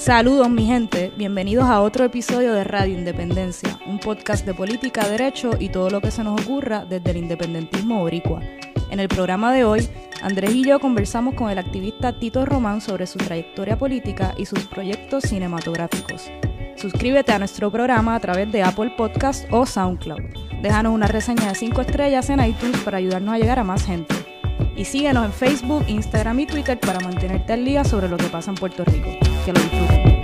Saludos mi gente, bienvenidos a otro episodio de Radio Independencia, un podcast de política, derecho y todo lo que se nos ocurra desde el independentismo boricua. En el programa de hoy, Andrés y yo conversamos con el activista Tito Román sobre su trayectoria política y sus proyectos cinematográficos. Suscríbete a nuestro programa a través de Apple Podcast o SoundCloud. Déjanos una reseña de 5 estrellas en iTunes para ayudarnos a llegar a más gente. Y síguenos en Facebook, Instagram y Twitter para mantenerte al día sobre lo que pasa en Puerto Rico. Que lo disfruten.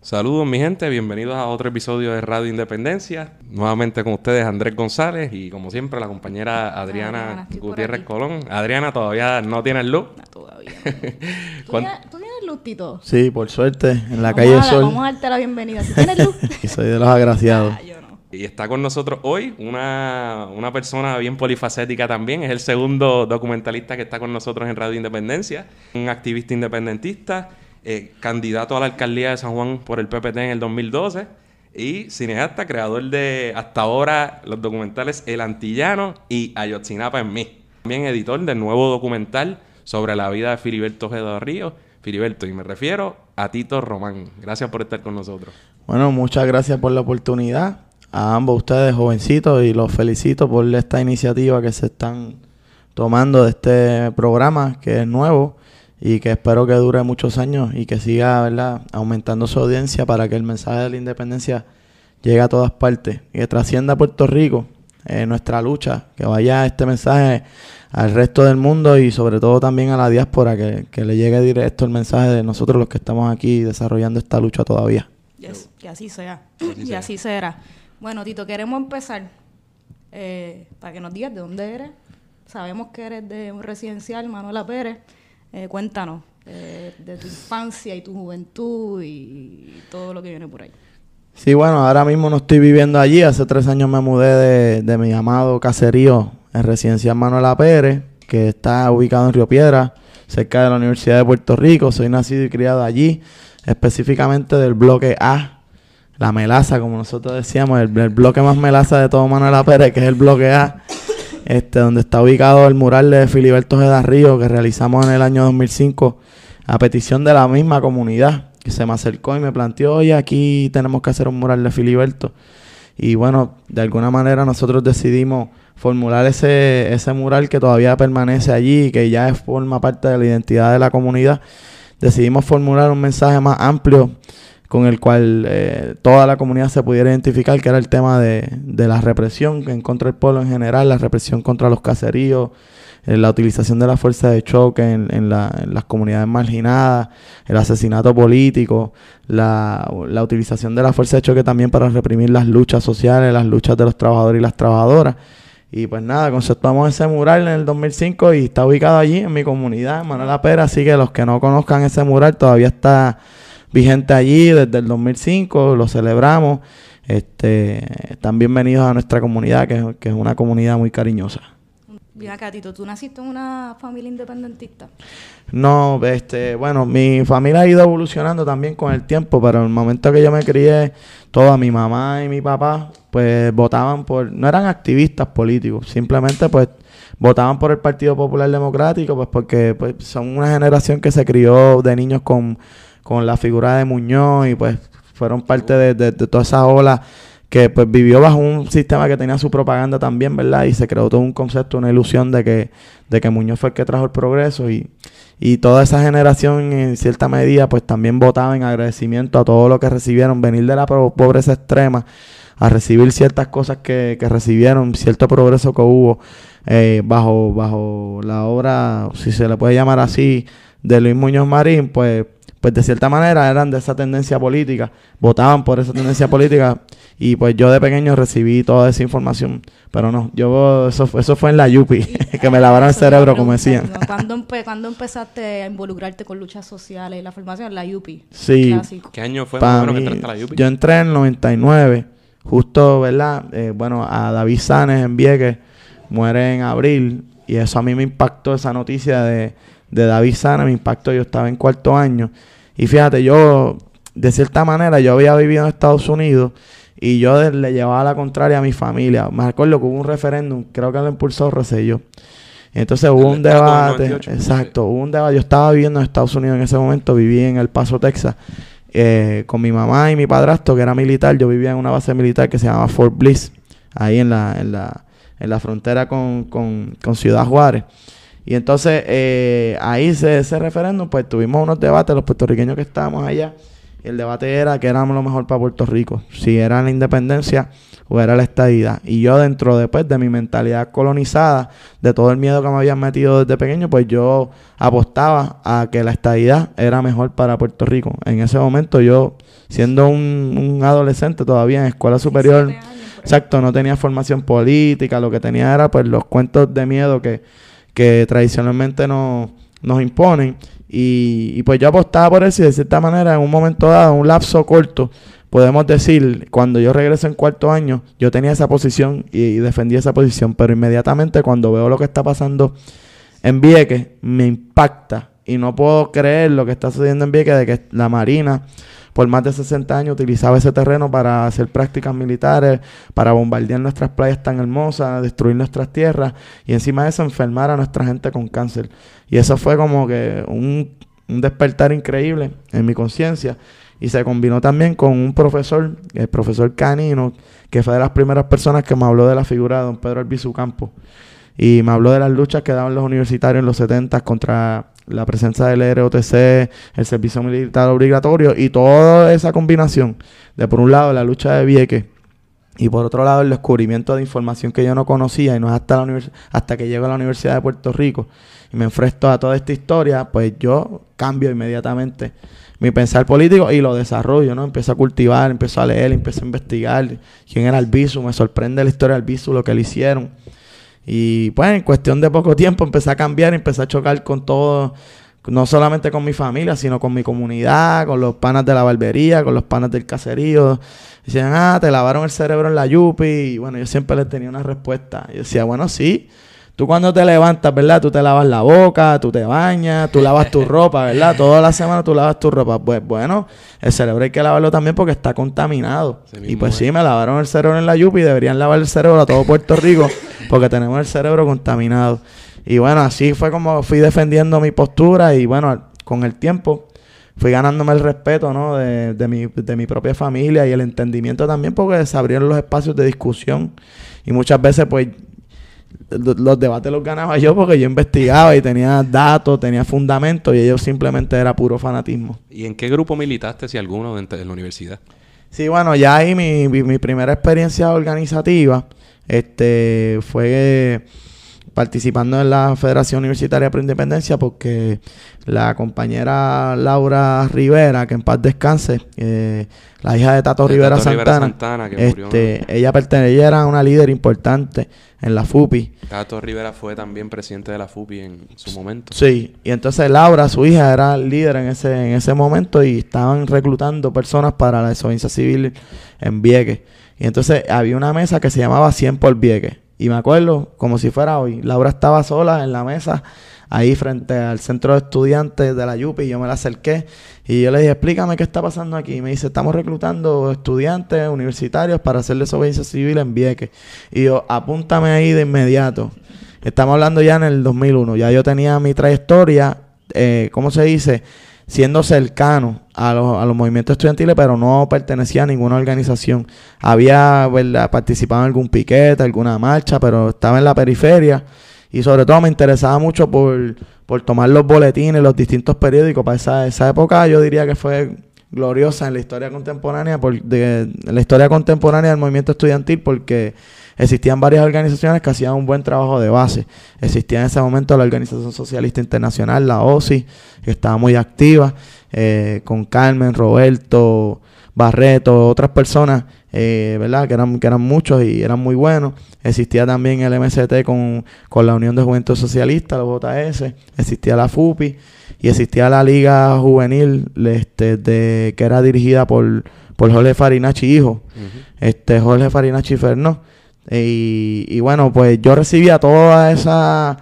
Saludos mi gente, bienvenidos a otro episodio de Radio Independencia. Nuevamente con ustedes Andrés González y como siempre la compañera Adriana, Adriana, por Gutiérrez. Colón. Adriana todavía no tiene luz. No, todavía. ¿Tú ¿Cuán- tienes, tú tienes luz, Tito? Sí, por suerte, en la Vamos calle a- Sol. Vamos a darte la bienvenida. ¿Tú tienes luz? y soy de los agraciados. Ah, no. Y está con nosotros hoy una, una persona bien polifacética también. Es el segundo documentalista que está con nosotros en Radio Independencia. Un activista independentista, eh, candidato a la alcaldía de San Juan por el PPT en el 2012 y cineasta, creador de hasta ahora los documentales El Antillano y Ayotzinapa en mí. También editor del nuevo documental sobre la vida de Filiberto Ojeda Ríos. Filiberto, y me refiero a Tito Román. Gracias por estar con nosotros. Bueno, muchas gracias por la oportunidad. A ambos ustedes, jovencitos, y los felicito por esta iniciativa que se están tomando de este programa, que es nuevo y que espero que dure muchos años y que siga ¿verdad? aumentando su audiencia para que el mensaje de la independencia llegue a todas partes y que trascienda a Puerto Rico, eh, nuestra lucha, que vaya este mensaje al resto del mundo y sobre todo también a la diáspora, que, que le llegue directo el mensaje de nosotros los que estamos aquí desarrollando esta lucha todavía. Yes, que así sea. así y sea. así será. Bueno, Tito, queremos empezar eh, para que nos digas de dónde eres. Sabemos que eres de un residencial, Manuela Pérez. Eh, cuéntanos eh, de tu infancia y tu juventud y todo lo que viene por ahí. Sí, bueno, ahora mismo no estoy viviendo allí. Hace tres años me mudé de, mi amado caserío en Residencial Manuela Pérez, que está ubicado en Río Piedra, cerca de la Universidad de Puerto Rico. Soy nacido y criado allí, específicamente del bloque A, la melaza, como nosotros decíamos, el, el bloque más melaza de todo Manuela Pérez, que es el bloque A, este, donde está ubicado el mural de Filiberto Ojeda Río, que realizamos en el año 2005 a petición de la misma comunidad que se me acercó y me planteó, oye, aquí tenemos que hacer un mural de Filiberto. Y bueno, de alguna manera nosotros decidimos formular ese, ese mural que todavía permanece allí que ya forma parte de la identidad de la comunidad. Decidimos formular un mensaje más amplio con el cual eh, toda la comunidad se pudiera identificar, que era el tema de, de la represión en contra del pueblo en general, la represión contra los caseríos, eh, la utilización de la fuerza de choque en, en la- en las comunidades marginadas, el asesinato político, la, la utilización de la fuerza de choque también para reprimir las luchas sociales, las luchas de los trabajadores y las trabajadoras. Y pues nada, conceptuamos ese mural en el 2005 y está ubicado allí en mi comunidad, Manuela Pera, así que los que no conozcan ese mural todavía está vigente allí desde el 2005, lo celebramos. Este, están bienvenidos a nuestra comunidad, que, es- que es una comunidad muy cariñosa. Bien acá, Tito, ¿tú naciste en una familia independentista? No, este, bueno, mi familia ha ido evolucionando también con el tiempo, pero en el momento que yo me crié, toda mi mamá y mi papá, pues votaban por, no eran activistas políticos, simplemente pues votaban por el Partido Popular Democrático, pues porque pues, son una generación que se crió de niños con, con la figura de Muñoz y pues fueron parte de, de- toda esa ola que pues vivió bajo un sistema que tenía su propaganda también, ¿verdad? Y se creó todo un concepto, una ilusión de que, de que Muñoz fue el que trajo el progreso y, y toda esa generación en cierta medida pues también votaba en agradecimiento a todo lo que recibieron, venir de la pobreza extrema a recibir ciertas cosas que, que recibieron, cierto progreso que hubo eh, bajo, bajo la obra, si se le puede llamar así, de Luis Muñoz Marín, pues, pues de cierta manera eran de esa tendencia política, votaban por esa tendencia política y pues yo de pequeño recibí toda esa información, pero no, yo eso, fue- eso fue en la Yupi, que me lavaron el cerebro como decían. ¿Cuándo, empe- cuándo empezaste a involucrarte con luchas sociales y la formación? La UPI. Sí, Clásico. ¿Qué año fue Pa' más o menos que mí, entraste a la Yupi? yo entré en el 99, justo, ¿verdad? Eh, bueno, a David Sanes en Vieques muere en abril y eso a mí me impactó esa noticia de, de David Sanes, me impactó, yo estaba en cuarto año y fíjate, yo de cierta manera yo había vivido en Estados Unidos y yo le llevaba la contraria a mi familia. Me acuerdo que hubo un referéndum, creo que lo impulsó Rosselló. Entonces hubo un debate, exacto, hubo un debate. Yo estaba viviendo en Estados Unidos en ese momento, viví en El Paso, Texas, eh, con mi mamá y mi padrastro, que era militar. Yo vivía en una base militar que se llama Fort Bliss, ahí en la, en la, en la frontera con, con, con Ciudad Juárez. Y entonces eh, ahí se, ese referéndum, pues tuvimos unos debates, los puertorriqueños que estábamos allá. El debate era que éramos lo mejor para Puerto Rico, si era la independencia o era la estadidad. Y yo dentro después de mi mentalidad colonizada, de todo el miedo que me habían metido desde pequeño, pues yo apostaba a que la estadidad era mejor para Puerto Rico. En ese momento yo, siendo un, un adolescente todavía en escuela superior, exacto, no tenía formación política, lo que tenía era pues los cuentos de miedo que que tradicionalmente nos, imponen. Y, pues yo apostaba por eso y de cierta manera en un momento dado, un lapso corto, podemos decir, cuando yo regreso en cuarto año, yo tenía esa posición y, defendí esa posición, pero inmediatamente cuando veo lo que está pasando en Vieques, me impacta y no puedo creer lo que está sucediendo en Vieques de que la Marina por más de 60 años utilizaba ese terreno para hacer prácticas militares, para bombardear nuestras playas tan hermosas, destruir nuestras tierras y encima de eso enfermar a nuestra gente con cáncer. Y eso fue como que un, despertar increíble en mi conciencia. Y se combinó también con un profesor, el profesor Canino, que fue de las primeras personas que me habló de la figura de don Pedro Albizu Campo. Y me habló de las luchas que daban los universitarios en los 70 contra la presencia del ROTC, el servicio militar obligatorio y toda esa combinación de por un lado la lucha de Vieques y por otro lado el descubrimiento de información que yo no conocía y no es hasta, la hasta que llego a la Universidad de Puerto Rico y me enfrento a toda esta historia, pues yo cambio inmediatamente mi pensar político y lo desarrollo, ¿no? Empiezo a cultivar, empiezo a leer, empiezo a investigar quién era Albizu, me sorprende la historia de Albizu, lo que le hicieron y pues en cuestión de poco tiempo empecé a cambiar, empecé a chocar con todo, no solamente con mi familia, sino con mi comunidad, con los panas de la barbería, con los panas del caserío. Decían, ah, te lavaron el cerebro en la yupi. Y bueno, yo siempre les tenía una respuesta. Yo decía, bueno, sí. Tú cuando te levantas, ¿verdad? Tú te lavas la boca, tú te bañas, tú lavas tu ropa, ¿verdad? Toda la semana tú lavas tu ropa. Pues bueno, el cerebro hay que lavarlo también porque está contaminado. Y pues sí, me lavaron el cerebro en la yupi y deberían lavar el cerebro a todo Puerto Rico porque tenemos el cerebro contaminado. Y bueno, así fue como fui defendiendo mi postura y bueno, con el tiempo fui ganándome el respeto, ¿no? De, de, mi, de mi propia familia y el entendimiento también porque se abrieron los espacios de discusión y muchas veces pues los debates los ganaba yo porque yo investigaba y tenía datos, tenía fundamentos y ellos simplemente era puro fanatismo. ¿Y en qué grupo militaste, si alguno, en, la universidad? Sí, bueno, ya ahí mi, mi, primera experiencia organizativa este, fue participando en la Federación Universitaria por Independencia porque la compañera Laura Rivera, que en paz descanse, eh, la hija de Tato, Rivera, Santana, este, ella, ella era una líder importante en la FUPI. Tato Rivera fue también presidente de la FUPI en su momento. Sí, y entonces Laura, su hija, era líder en ese, en ese momento y estaban reclutando personas para la desobediencia civil en Vieques. Y entonces había una mesa que se llamaba 100 por Vieques. Y me acuerdo, como si fuera hoy, Laura estaba sola en la mesa, ahí frente al centro de estudiantes de la YUPI, y yo me la acerqué y yo le dije, explícame qué está pasando aquí. Y me dice, estamos reclutando estudiantes universitarios para hacer desobediencia civil en Vieques. Y yo, apúntame ahí de inmediato. Estamos hablando ya en el 2001, ya yo tenía mi trayectoria, eh, ¿cómo se dice? Siendo cercano a los, a los movimientos estudiantiles, pero no pertenecía a ninguna organización. Había participado en algún piquete, alguna marcha, pero estaba en la periferia. Y sobre todo me interesaba mucho por, por tomar los boletines, los distintos periódicos. Para esa, esa época yo diría que fue gloriosa en la historia contemporánea, por, de, en la historia contemporánea del movimiento estudiantil, porque Existían varias organizaciones que hacían un buen trabajo de base. Existía en ese momento la Organización Socialista Internacional, la OSI, que estaba muy activa, eh, con Carmen, Roberto, Barreto, otras personas, eh, ¿verdad? Que eran, que eran muchos y eran muy buenos. Existía también el MST con, la Unión de Juventud Socialista, los JS. Existía la FUPI y existía la Liga Juvenil este, de, que era dirigida por, por Jorge Farinachi Hijo. este, Jorge Farinachi Fernó. Y, bueno, pues yo recibía toda esa,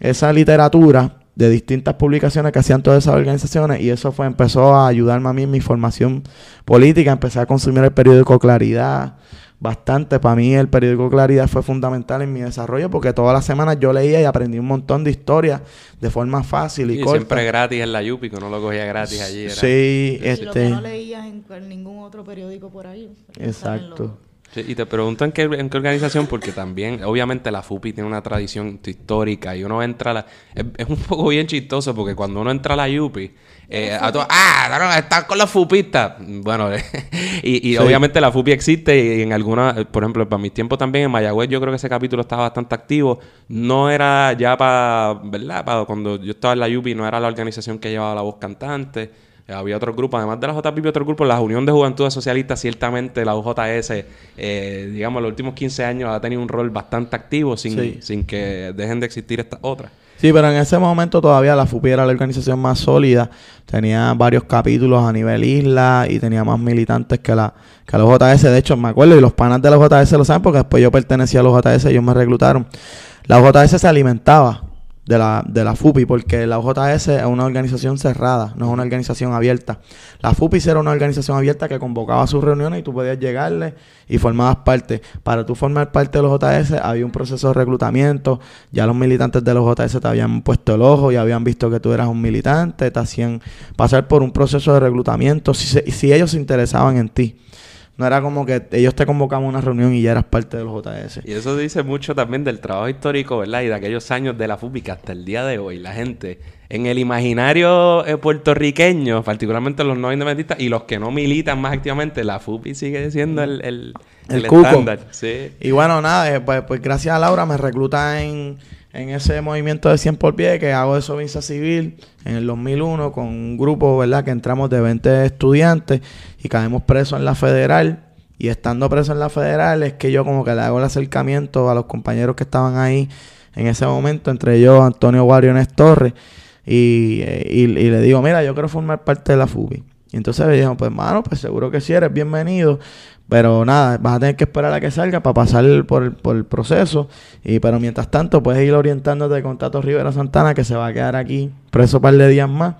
esa literatura de distintas publicaciones que hacían todas esas organizaciones y eso fue empezó a ayudarme a mí en mi formación política. Empecé a consumir el periódico Claridad, bastante. Para mí el periódico Claridad fue fundamental en mi desarrollo porque todas las semanas yo leía y aprendí un montón de historias de forma fácil y, Y corta. siempre gratis en la Yupi, que uno lo cogía gratis allí. Era. Sí, Y lo que este, no leías en, en ningún otro periódico por ahí. exacto. Sí, y te pregunto en qué, en qué organización, porque también, obviamente, la FUPI tiene una tradición histórica y uno entra a la. Es, es un poco bien chistoso porque cuando uno entra a la Yupi, eh, a todos, ¡ah! no, están con los fupistas. Bueno, y, y Sí. obviamente la FUPI existe y en alguna, por ejemplo, para mis tiempos también en Mayagüez, yo creo que ese capítulo estaba bastante activo. No era ya para, ¿verdad? Para cuando yo estaba en la Yupi, no era la organización que llevaba la voz cantante. Eh, Había otro grupo, además de la JP, había otro grupo, la Unión de Juventudes Socialistas, ciertamente la UJS, eh, digamos, en los últimos 15 años ha tenido un rol bastante activo sin, Sí. sin que dejen de existir estas otras. Sí, pero en ese momento todavía la FUPI era la organización más sólida. Tenía varios capítulos a nivel isla y tenía más militantes que la, que la JS. De hecho, me acuerdo, y los panas de la JS lo saben porque después yo pertenecía a la JS, ellos me reclutaron. La JS se alimentaba de la, de la FUPI porque la JS es una organización cerrada, no es una organización abierta. La FUPI era una organización abierta que convocaba sus reuniones y tú podías llegarle y formabas parte. Para tú formar parte de los JS había un proceso de reclutamiento, ya los militantes de los JS te habían puesto el ojo y habían visto que tú eras un militante, te hacían pasar por un proceso de reclutamiento si, si ellos se interesaban en ti. No era como que ellos te convocaban a una reunión y ya eras parte de los JS. Y eso dice mucho también del trabajo histórico, ¿verdad? Y de aquellos años de la FUPI que hasta el día de hoy la gente en el imaginario eh, puertorriqueño, particularmente los no independentistas y los que no militan más activamente, la FUPI sigue siendo el, el, El cuco. estándar. Sí. Y bueno, nada, eh, pues, pues gracias a Laura me recluta en, en ese movimiento de 100 por pie que hago de Sovinza Civil en el 2001 con un grupo, ¿verdad? Que entramos de 20 estudiantes y caemos presos en la federal. Y estando preso en la federal es que yo como que le hago el acercamiento a los compañeros que estaban ahí en ese momento, entre ellos Antonio Guariones Torres, y, eh, y, y le digo, mira, yo quiero formar parte de la FUBI. Y entonces me dijeron, pues mano, pues seguro que sí, eres bienvenido. Pero nada, vas a tener que esperar a que salga para pasar por el, por el proceso. Y pero mientras tanto, puedes ir orientándote con Tato Rivera Santana, que se va a quedar aquí preso un par de días más.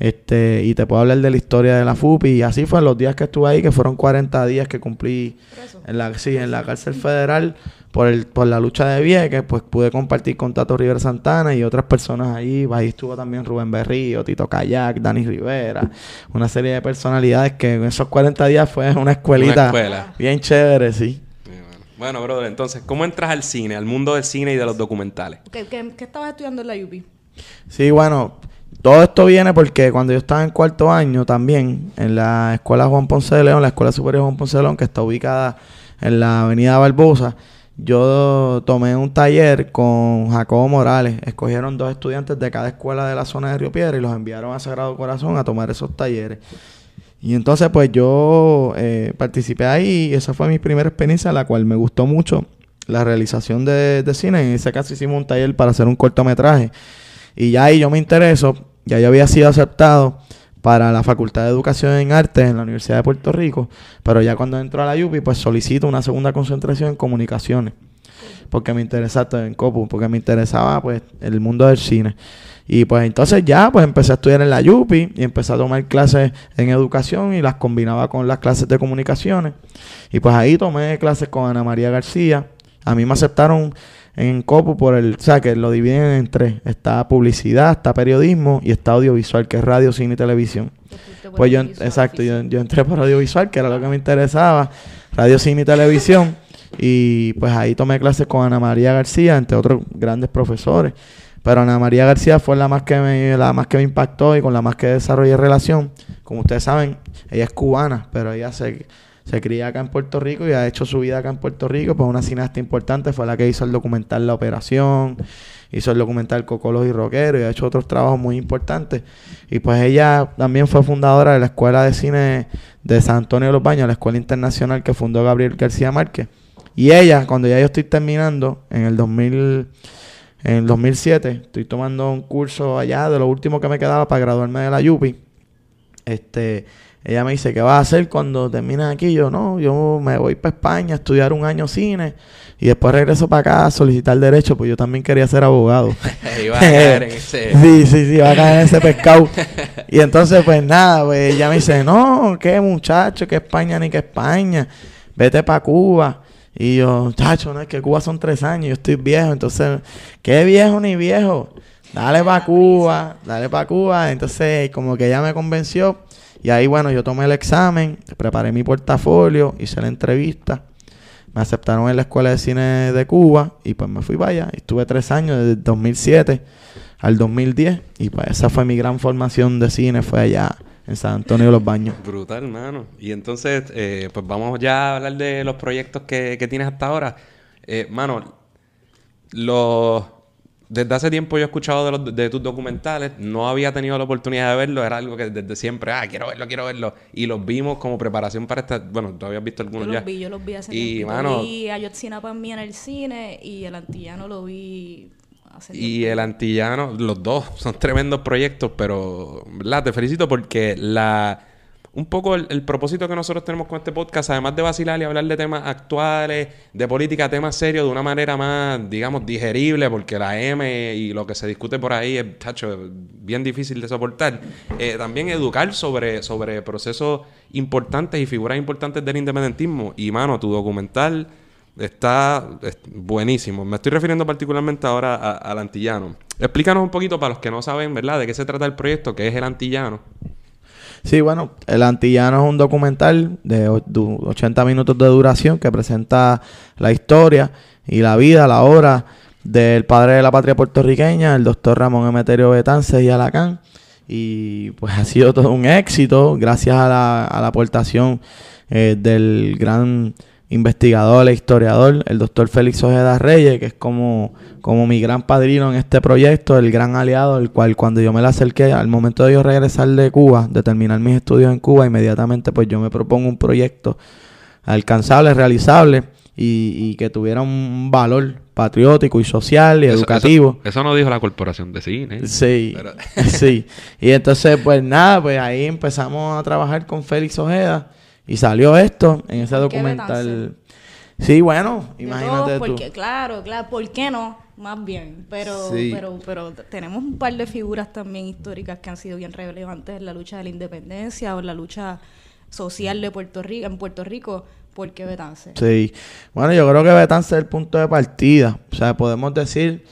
Este, y te puedo hablar de la historia de la FUPI. Y así fue los días que estuve ahí, que fueron 40 días que cumplí en la, sí, en la cárcel federal por el, por la lucha de Vieques, pues pude compartir con Tato Rivera Santana y otras personas ahí. Ahí estuvo también Rubén Berrío, Tito Kayak, Dani Rivera, una serie de personalidades que en esos 40 días fue una escuelita Una escuela. bien chévere, sí. Bueno. Brother, entonces, ¿cómo entras al cine, al mundo del cine y de los documentales? ¿Qué, qué, qué estabas estudiando en la UPI? Sí, bueno, todo esto viene porque cuando yo estaba en cuarto año también, en la escuela Juan Ponce de León, la escuela superior Juan Ponce de León, que está ubicada en la avenida Barbosa, yo tomé un taller con Jacobo Morales. Escogieron dos estudiantes de cada escuela de la zona de Río Piedra y los enviaron a Sagrado Corazón a tomar esos talleres. Y entonces pues yo eh, participé ahí y esa fue mi primera experiencia, la cual me gustó mucho la realización de, cine. En ese caso hicimos un taller para hacer un cortometraje. Y ya ahí yo me intereso, ya yo había sido aceptado para la Facultad de Educación en Artes en la Universidad de Puerto Rico, pero ya cuando entro a la UPI pues solicito una segunda concentración en comunicaciones, porque me interesaba en COPU, porque me interesaba pues el mundo del cine. Y pues entonces ya pues empecé a estudiar en la UPI y empecé a tomar clases en educación y las combinaba con las clases de comunicaciones. Y pues ahí tomé clases con Ana María García. A mí me aceptaron en COPU por el, o sea, que lo dividen en tres. Está publicidad, está periodismo y está audiovisual, que es radio, cine y televisión. Pues yo, exacto, yo, yo entré por audiovisual, que era lo que me interesaba, radio, cine y televisión. Y pues ahí tomé clases con Ana María García, entre otros grandes profesores. Pero Ana María García fue la más que me, la más que me impactó y con la más que desarrollé relación. Como ustedes saben, ella es cubana, pero ella se, se cría acá en Puerto Rico y ha hecho su vida acá en Puerto Rico. Pues una cineasta importante fue la que hizo el documental La Operación, hizo el documental Cocolos y Rockero y ha hecho otros trabajos muy importantes. Y pues ella también fue fundadora de la Escuela de Cine de San Antonio de los Baños, la escuela internacional que fundó Gabriel García Márquez. Y ella, cuando ya yo estoy terminando, en el 2000, en el 2007, estoy tomando un curso allá de lo último que me quedaba para graduarme de la UPI. Este, ella me dice, ¿qué vas a hacer cuando termines aquí? Yo, no, yo me voy para España a estudiar un año cine y después regreso para acá a solicitar derecho, pues yo también quería ser abogado. Iba a caer en ese... Sí, sí, sí, va a caer en ese pescado. y entonces, pues nada, pues ella me dice, no, qué muchacho, que España ni que España. vete para Cuba. Y yo, chacho, no es que Cuba son tres años, yo estoy viejo, entonces, ¿qué viejo ni viejo? Dale para Cuba, dale para Cuba. Entonces, como que ella me convenció. Y ahí, bueno, yo tomé el examen, preparé mi portafolio, hice la entrevista. Me aceptaron en la Escuela de Cine de Cuba y pues me fui para allá. Estuve tres años, desde 2007 al 2010. Y pues esa fue mi gran formación de cine, fue allá en San Antonio de los Baños. Brutal, hermano. Y entonces, eh, pues vamos ya a hablar de los proyectos que, que tienes hasta ahora. Eh, mano, los desde hace tiempo yo he escuchado de, los, de, tus documentales, no había tenido la oportunidad de verlo, era algo que desde siempre, ah, quiero verlo, quiero verlo. Y los vimos como preparación para esta, bueno, tú habías visto algunos yo ya. Los vi, yo los vi hace y, tiempo. Mano, vi a Yotzinapa en el cine y el antillano lo vi hace Y tiempo. el antillano, los dos, son tremendos proyectos, pero, ¿verdad? Te felicito porque la un poco el, propósito que nosotros tenemos con este podcast, además de vacilar y hablar de temas actuales, de política, temas serios, de una manera más, digamos, digerible, porque la M y lo que se discute por ahí es, tacho, bien difícil de soportar. Eh, también educar sobre, sobre procesos importantes y figuras importantes del independentismo. Y, mano, tu documental está es buenísimo. Me estoy refiriendo particularmente ahora al Antillano. Explícanos un poquito para los que no saben, ¿verdad?, de qué se trata el proyecto, que es el Antillano. Sí, bueno, El Antillano es un documental de 80 minutos de duración que presenta la historia y la vida, la obra del padre de la patria puertorriqueña, el doctor Ramón Emeterio Betances y Alacán. Y pues ha sido todo un éxito gracias a la, a la aportación eh, del gran investigador e historiador, el doctor Félix Ojeda Reyes, que es como, como mi gran padrino en este proyecto, el gran aliado, el cual cuando yo me le acerqué, al momento de yo regresar de Cuba, de terminar mis estudios en Cuba, inmediatamente pues yo me propongo un proyecto alcanzable, realizable y, y que tuviera un valor patriótico y social y eso, educativo. Eso, eso, no dijo la corporación de cine. Sí, Pero... sí. Y entonces pues nada, pues ahí empezamos a trabajar con Félix Ojeda. Y salió esto en ese documental. Sí, bueno, imagínate de tú. Porque, claro, claro, ¿por qué no? Más bien, pero, sí. pero, pero tenemos un par de figuras también históricas que han sido bien relevantes en la lucha de la independencia o en la lucha social de Puerto Rico, en Puerto Rico, ¿por qué Betance? Sí, bueno, yo creo que Betance es el punto de partida. O sea, podemos decir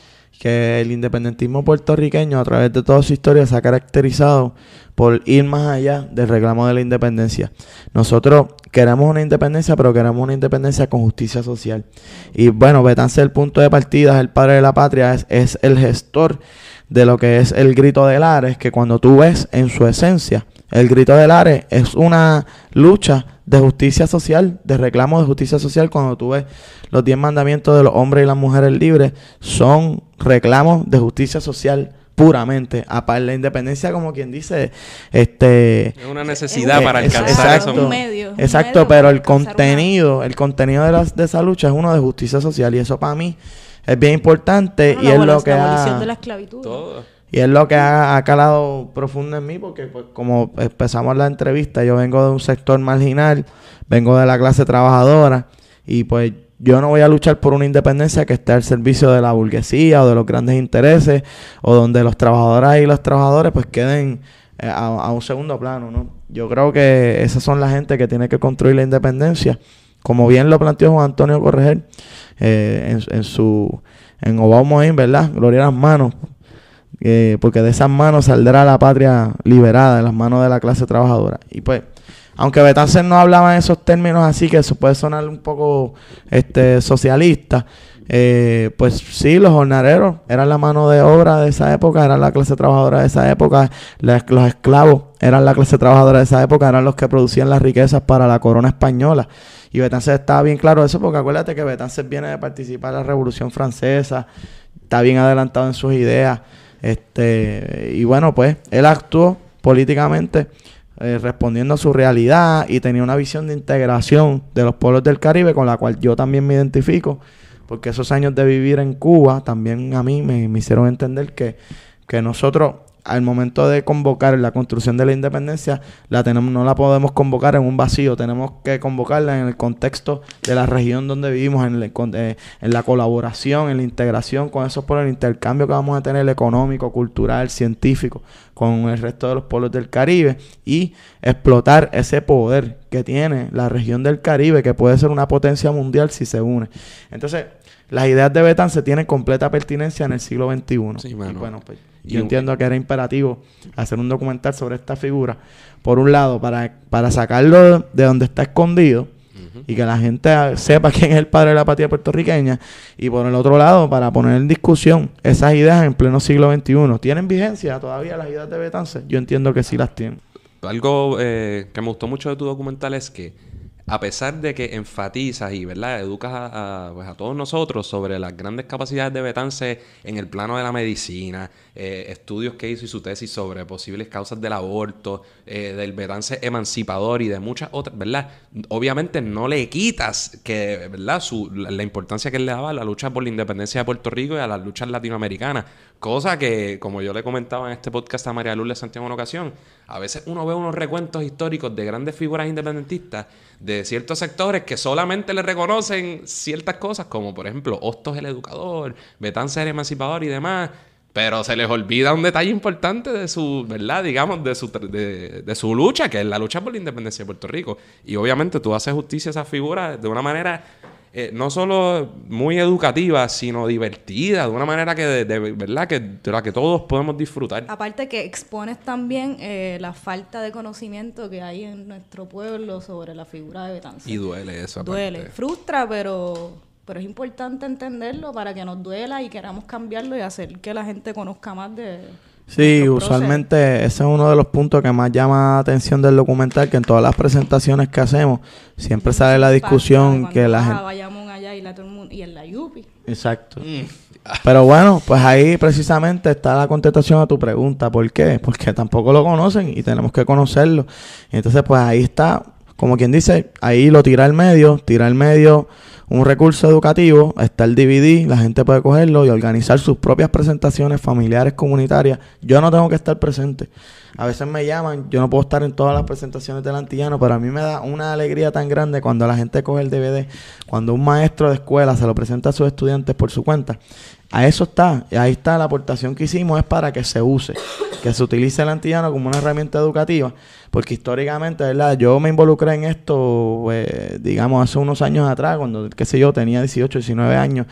que el independentismo puertorriqueño a través de toda su historia se ha caracterizado por ir más allá del reclamo de la independencia. Nosotros queremos una independencia, pero queremos una independencia con justicia social. Y bueno, Betance el punto de partida, es el padre de la patria, es, es el gestor de lo que es el grito de Lares, que cuando tú ves en su esencia, el grito de Lares es una lucha de justicia social, de reclamo de justicia social, cuando tú ves los 10 mandamientos de los hombres y las mujeres libres, son reclamos de justicia social puramente, aparte la independencia como quien dice, este es una necesidad es, para alcanzar exacto, eso. Un medio, exacto, un medio pero el contenido, una... el contenido de, las, de esa lucha es uno de justicia social y eso para mí es bien importante bueno, y es lo que la ha, abolición de la esclavitud. Todo. Y es lo que ha, calado profundo en mí porque pues como empezamos la entrevista, yo vengo de un sector marginal, vengo de la clase trabajadora y pues yo no voy a luchar por una independencia que esté al servicio de la burguesía o de los grandes intereses o donde los trabajadores y los trabajadores pues queden eh, a, a, un segundo plano, ¿no? Yo creo que esas son la gente que tiene que construir la independencia, como bien lo planteó Juan Antonio Correger eh, en, en, su en Obama, ¿verdad? Gloria a las manos, eh, porque de esas manos saldrá la patria liberada, de las manos de la clase trabajadora. Y pues aunque Betances no hablaba en esos términos así, que eso puede sonar un poco este socialista, eh, pues sí, los jornaleros eran la mano de obra de esa época, eran la clase trabajadora de esa época, los, esclavos eran la clase trabajadora de esa época, eran los que producían las riquezas para la corona española. Y Betances estaba bien claro eso, porque acuérdate que Betances viene de participar en la Revolución Francesa, está bien adelantado en sus ideas, este y bueno, pues él actuó políticamente eh, respondiendo a su realidad y tenía una visión de integración de los pueblos del Caribe con la cual yo también me identifico, porque esos años de vivir en Cuba también a mí me, me hicieron entender que, que nosotros al momento de convocar la construcción de la independencia, la tenemos, no la podemos convocar en un vacío, tenemos que convocarla en el contexto de la región donde vivimos, en, eh, en la colaboración, en la integración con esos pueblos, el intercambio que vamos a tener económico, cultural, científico con el resto de los pueblos del Caribe y explotar ese poder que tiene la región del Caribe, que puede ser una potencia mundial si se une. Entonces, las ideas de Betán tienen completa pertinencia en el siglo XXI. y bueno, pues yo entiendo que era imperativo hacer un documental sobre esta figura. Por un lado, para, para sacarlo de donde está escondido y que la gente sepa quién es el padre de la patria puertorriqueña. Y por el otro lado, para poner en discusión esas ideas en pleno siglo XXI. ¿Tienen vigencia todavía las ideas de Betance? Yo entiendo que sí las tienen. Algo eh, que me gustó mucho de tu documental es que a pesar de que enfatizas y ¿verdad? educas a, pues a, todos nosotros sobre las grandes capacidades de Betance en el plano de la medicina, eh, estudios que hizo y su tesis sobre posibles causas del aborto, eh, del Betance emancipador y de muchas otras, ¿verdad? Obviamente no le quitas que, ¿verdad? Su, la, importancia que él le daba a la lucha por la independencia de Puerto Rico y a las luchas latinoamericanas. Cosa que, como yo le comentaba en este podcast a María Lourdes Santiago en una ocasión, a veces uno ve unos recuentos históricos de grandes figuras independentistas de ciertos sectores que solamente le reconocen ciertas cosas, como por ejemplo Hostos el Educador, Betance el Emancipador y demás, pero se les olvida un detalle importante de su, ¿verdad? Digamos, de su, de, su lucha, que es la lucha por la independencia de Puerto Rico. Y obviamente tú haces justicia a esa figura de una manera eh, no solo muy educativa, sino divertida, de una manera que de, verdad que, de la que todos podemos disfrutar. Aparte que expones también eh, la falta de conocimiento que hay en nuestro pueblo sobre la figura de Betances. Y duele eso. Duele, frustra, pero pero es importante entenderlo para que nos duela y queramos cambiarlo y hacer que la gente conozca más de, Sí, usualmente ese es uno de los puntos que más llama la atención del documental, que en todas las presentaciones que hacemos siempre sale la discusión que la gente... allá y, la, y en la Yupi. Exacto. Mm. Pero bueno, pues ahí precisamente está la contestación a tu pregunta. ¿Por qué? Porque tampoco lo conocen y tenemos que conocerlo. entonces, pues ahí está, como quien dice, ahí lo tira al medio, tira al medio un recurso educativo, está el DVD, la gente puede cogerlo y organizar sus propias presentaciones familiares, comunitarias. Yo no tengo que estar presente. A veces me llaman, yo no puedo estar en todas las presentaciones del antillano, pero a mí me da una alegría tan grande cuando la gente coge el DVD, cuando un maestro de escuela se lo presenta a sus estudiantes por su cuenta. A eso está, ahí está la aportación que hicimos, es para que se use, que se utilice el antillano como una herramienta educativa porque históricamente, ¿verdad? Yo me involucré en esto, pues, digamos, hace unos años atrás, cuando, qué sé yo, tenía 18, 19 años,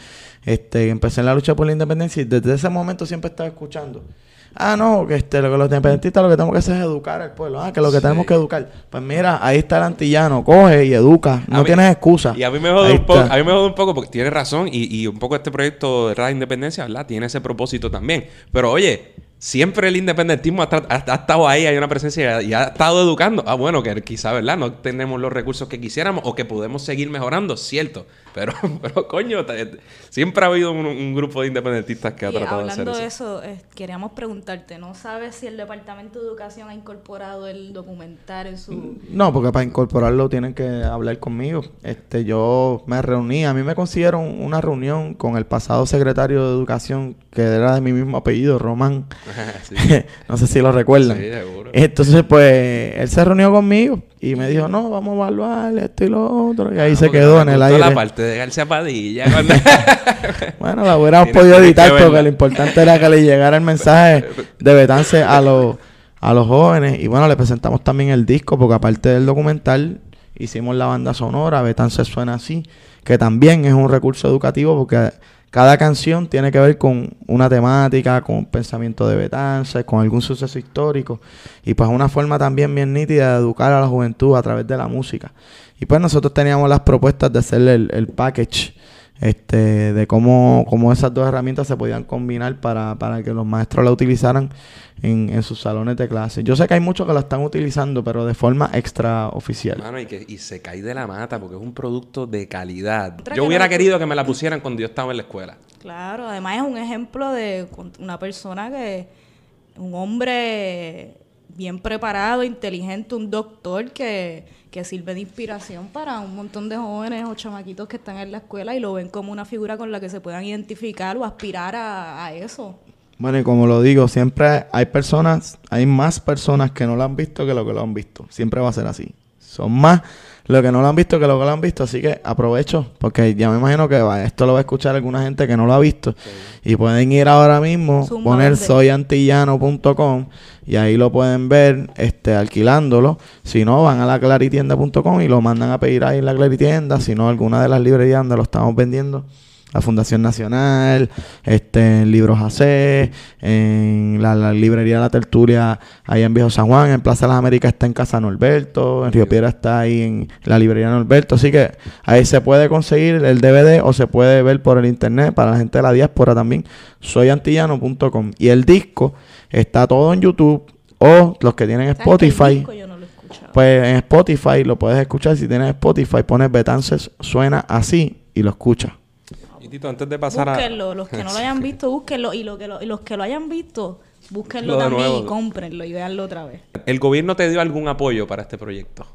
este, empecé en la lucha por la independencia y desde ese momento siempre estaba escuchando. Ah, no, que este, lo que los independentistas lo que tenemos que hacer es educar al pueblo. Ah, que lo que tenemos que educar. Pues mira, ahí está el antillano, coge y educa. No tienes excusa. Y a mí me jode un poco, a mí me jode un poco porque tiene razón y, y un poco este proyecto de Radio Independencia, ¿verdad? Tiene ese propósito también. Pero oye, siempre el independentismo ha, estado ahí, hay una presencia y ha, estado educando. Ah, bueno, que quizá, ¿verdad? No tenemos los recursos que quisiéramos o que podemos seguir mejorando, cierto. Pero, pero coño, siempre ha habido un, grupo de independentistas que ha tratado de hacer eso. Hablando de eso, eh, queríamos preguntarte, ¿no sabes si el Departamento de Educación ha incorporado el documental en su...? Mm, no, porque para incorporarlo tienen que hablar conmigo. Este, yo me reuní, a mí me consiguieron una reunión con el pasado secretario de Educación, que era de mi mismo apellido, Román. no sé si lo recuerdan. Sí, seguro. Entonces, pues, él se reunió conmigo y me dijo, no, vamos a evaluar esto y lo otro. Y ahí ah, se quedó en el aire. la parte de García Padilla. bueno, la hubiéramos podido editar porque lo importante era que le llegara el mensaje de Betance a los, a los jóvenes. Y bueno, le presentamos también el disco porque aparte del documental hicimos la banda sonora, Betance suena así, que también es un recurso educativo porque cada canción tiene que ver con una temática, con un pensamiento de Betances, con algún suceso histórico. Y pues una forma también bien nítida de educar a la juventud a través de la música. Y pues nosotros teníamos las propuestas de hacer el, el package este, de cómo, cómo, esas dos herramientas se podían combinar para, para que los maestros la utilizaran en, en, sus salones de clase. Yo sé que hay muchos que la están utilizando, pero de forma extraoficial. y, que, y se cae de la mata porque es un producto de calidad. Yo hubiera querido que me la pusieran cuando yo estaba en la escuela. Claro, además es un ejemplo de una persona que, un hombre bien preparado, inteligente, un doctor que, que sirve de inspiración para un montón de jóvenes o chamaquitos que están en la escuela y lo ven como una figura con la que se puedan identificar o aspirar a, a eso. Bueno, y como lo digo, siempre hay personas, hay más personas que no lo han visto que lo que lo han visto. Siempre va a ser así. Son más lo que no lo han visto que lo que lo han visto, así que aprovecho, porque ya me imagino que va, esto lo va a escuchar alguna gente que no lo ha visto. Y pueden ir ahora mismo, poner soyantillano.com y ahí lo pueden ver este alquilándolo. Si no, van a la claritienda.com y lo mandan a pedir ahí en la claritienda. Si no, alguna de las librerías donde lo estamos vendiendo la Fundación Nacional, este, en Libros AC, en la, librería de la Tertulia, ahí en Viejo San Juan, en Plaza de las Américas está en Casa Norberto, en Río Piedra está ahí en la librería Norberto, así que ahí se puede conseguir el DVD o se puede ver por el internet para la gente de la diáspora también, soyantillano.com y el disco está todo en YouTube o los que tienen Spotify. pues en Spotify lo puedes escuchar. Si tienes Spotify, pones Betances suena así y lo escuchas antes de pasar búsquenlo, los que no lo hayan visto, búsquenlo. Y, lo que los que lo hayan visto, búsquenlo también y cómprenlo y veanlo otra vez. ¿El gobierno te dio algún apoyo para este proyecto?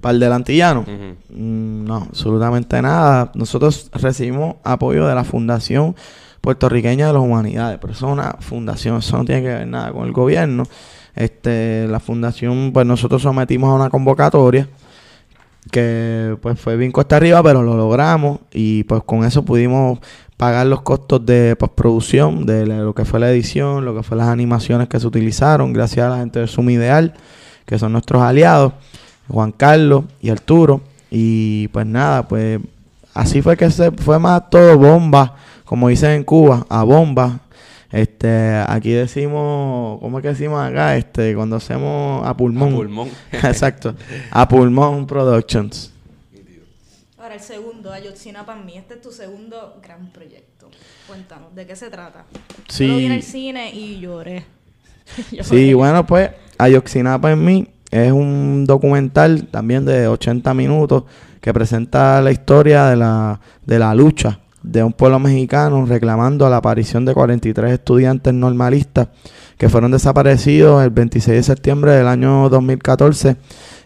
¿Para el delantillano? Mm, no, absolutamente nada. Nosotros recibimos apoyo de la Fundación Puertorriqueña de las Humanidades, pero eso es una fundación, eso no tiene que ver nada con el gobierno. Este, la fundación, pues nosotros sometimos a una convocatoria que pues fue bien cuesta arriba, pero lo logramos y pues con eso pudimos pagar los costos de postproducción, de lo que fue la edición, lo que fue las animaciones que se utilizaron, gracias a la gente de Sum Ideal, que son nuestros aliados, Juan Carlos y Arturo. Y pues nada, pues así fue que se fue más todo bomba, como dicen en Cuba, a bomba. Este, aquí decimos, ¿cómo es que decimos acá? Este, cuando hacemos a pulmón. A pulmón. Exacto. A pulmón Productions. Ahora el segundo, Ayotzinapa en mí. Este es tu segundo gran proyecto. Cuéntanos, ¿de qué se trata? Sí. Yo lo vi en el cine y lloré. sí, bueno, pues Ayotzinapa en mí es un documental también de 80 minutos que presenta la historia de la, de la lucha de un pueblo mexicano reclamando la aparición de 43 estudiantes normalistas que fueron desaparecidos el 26 de septiembre del año 2014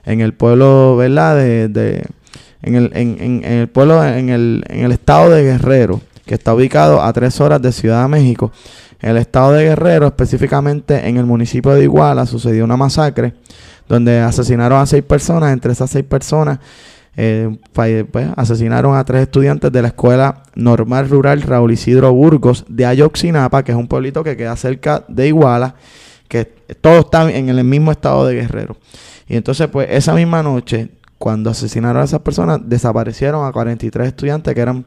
en el pueblo, ¿verdad? De, en, el, en, en, el pueblo, en el, en el estado de Guerrero, que está ubicado a tres horas de Ciudad de México. En el estado de Guerrero, específicamente en el municipio de Iguala, sucedió una masacre donde asesinaron a seis personas. Entre esas seis personas eh, pues, asesinaron a tres estudiantes de la Escuela Normal Rural Raúl Isidro Burgos de Ayoxinapa, que es un pueblito que queda cerca de Iguala, que todos están en el mismo estado de Guerrero. Y entonces, pues esa misma noche, cuando asesinaron a esas personas, desaparecieron a 43 estudiantes que eran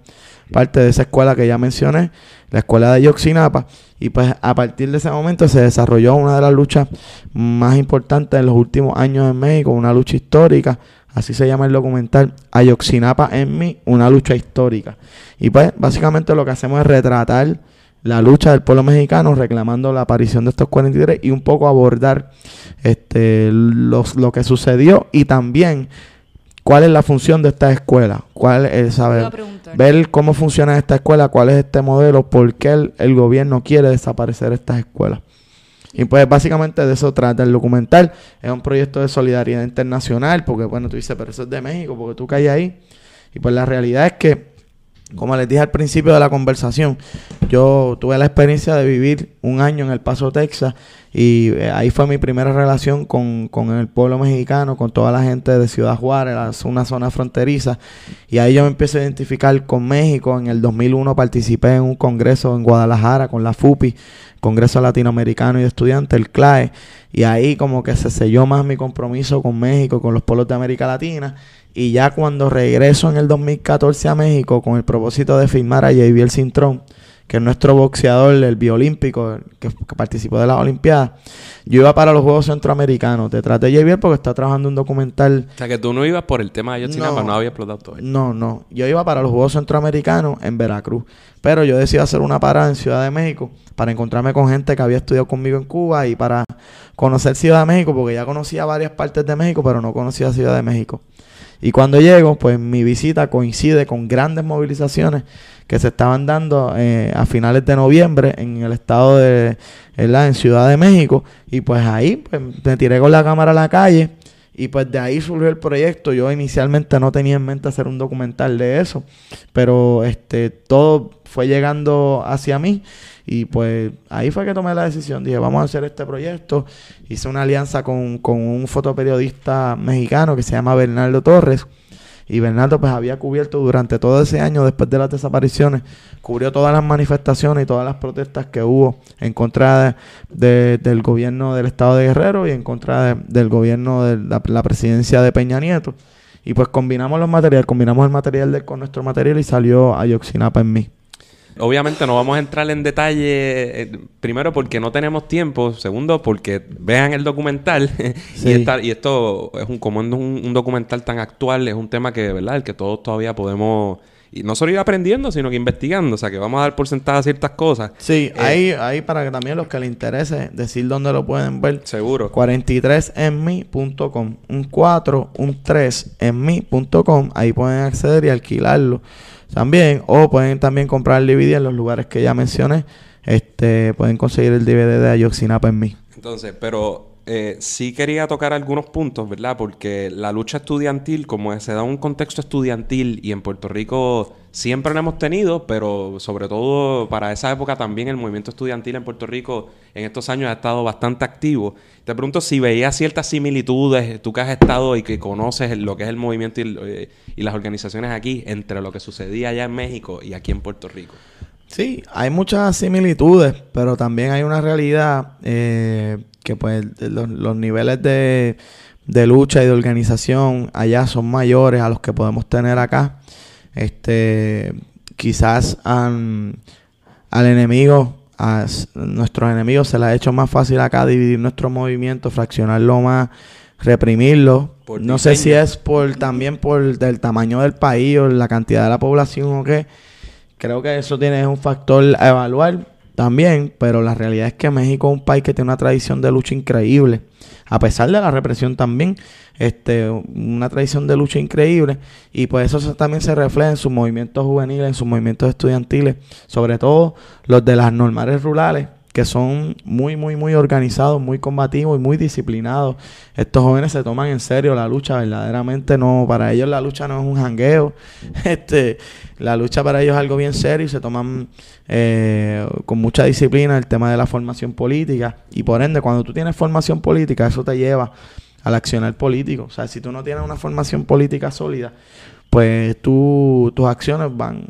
parte de esa escuela que ya mencioné, la escuela de Yoxinapa. Y pues a partir de ese momento se desarrolló una de las luchas más importantes en los últimos años en México, una lucha histórica Así se llama el documental Ayoxinapa en mí, una lucha histórica. Y pues básicamente lo que hacemos es retratar la lucha del pueblo mexicano reclamando la aparición de estos 43 y un poco abordar este los, lo que sucedió y también cuál es la función de esta escuela, cuál es saber ver cómo funciona esta escuela, cuál es este modelo, por qué el gobierno quiere desaparecer estas escuelas. Y pues básicamente de eso trata el documental. Es un proyecto de solidaridad internacional, porque bueno, tú dices, pero eso es de México, porque tú caes ahí. Y pues la realidad es que, como les dije al principio de la conversación, yo tuve la experiencia de vivir un año en El Paso, Texas, y eh, ahí fue mi primera relación con, con, el pueblo mexicano, con toda la gente de Ciudad Juárez, una zona fronteriza. Y ahí yo me empecé a identificar con México. En el 2001 participé en un congreso en Guadalajara con la FUPI Congreso Latinoamericano y Estudiantes, el CLAE, y ahí como que se selló más mi compromiso con México, con los pueblos de América Latina, y ya cuando regreso en el 2014 a México con el propósito de firmar a Javier Cintrón, que es nuestro boxeador, el biolímpico, que, participó de la Olimpiadas. Yo iba para los Juegos Centroamericanos. Te traté de bien porque está trabajando un documental. O sea, que tú no ibas por el tema de Ayotzinapa, no, no había explotado todo. No, no. Yo iba para los Juegos Centroamericanos en Veracruz. Pero yo decidí hacer una parada en Ciudad de México para encontrarme con gente que había estudiado conmigo en Cuba y para conocer Ciudad de México, porque ya conocía varias partes de México, pero no conocía Ciudad de México. Y cuando llego, pues mi visita coincide con grandes movilizaciones que se estaban dando eh, a finales de noviembre en el estado de, en Ciudad de México. Y pues ahí pues, me tiré con la cámara a la calle Y pues de ahí surgió el proyecto. Yo inicialmente no tenía en mente hacer un documental de eso, pero este todo fue llegando hacia mí y pues ahí fue que tomé la decisión. Dije, vamos a hacer este proyecto. Hice una alianza con, con un fotoperiodista mexicano que se llama Bernardo Torres y Bernardo pues había cubierto durante todo ese año después de las desapariciones, cubrió todas las manifestaciones y todas las protestas que hubo en contra de, del gobierno del estado de Guerrero y en contra del gobierno de la, presidencia de Peña Nieto. Y pues combinamos los materiales, combinamos el material con nuestro material y salió Ayoxinapa en mí. Obviamente no vamos a entrar en detalle, eh, primero porque no tenemos tiempo, segundo porque vean el documental y, esto es un, como un, un, documental tan actual, es un tema que, ¿verdad? El que todos todavía podemos, y no solo ir aprendiendo, sino que investigando, o sea que vamos a dar por sentadas ciertas cosas. Sí, eh, ahí, ahí para que también los que les interese decir dónde lo pueden ver. Seguro. 43enmi.com, un 4, un 3 en mi.com, ahí pueden acceder y alquilarlo también. O pueden también comprar el DVD en los lugares que ya mencioné. Este, pueden conseguir el DVD de Ayoxinapa en mí. Entonces, pero eh, sí quería tocar algunos puntos, ¿verdad? Porque la lucha estudiantil, como se da un contexto estudiantil y en Puerto Rico siempre lo hemos tenido, pero sobre todo para esa época también el movimiento estudiantil en Puerto Rico en estos años ha estado bastante activo. Te pregunto si veías ciertas similitudes, tú que has estado y que conoces lo que es el movimiento y, eh, las organizaciones aquí, entre lo que sucedía allá en México y aquí en Puerto Rico. Sí, hay muchas similitudes, pero también hay una realidad eh, que pues los, niveles de, lucha y de organización allá son mayores a los que podemos tener acá. Este, quizás al enemigo, a nuestros enemigos se les ha hecho más fácil acá dividir nuestro movimiento, fraccionarlo más, reprimirlo. no sé si es por también por el tamaño del país o la cantidad de la población o qué. Creo que eso tiene un factor a evaluar también, pero la realidad es que México es un país que tiene una tradición de lucha increíble, a pesar de la represión también, este, una tradición de lucha increíble, y pues eso también se refleja en sus movimientos juveniles, en sus movimientos estudiantiles, sobre todo los de las normales rurales, que son muy, muy, muy organizados, muy combativos y muy disciplinados. Estos jóvenes se toman en serio la lucha, verdaderamente no, para ellos la lucha no es un jangueo, este, la lucha para ellos es algo bien serio y se toman eh, con mucha disciplina el tema de la formación política y por ende cuando tú tienes formación política eso te lleva al accionar político. O sea, si tú no tienes una formación política sólida, pues tú, tus acciones van,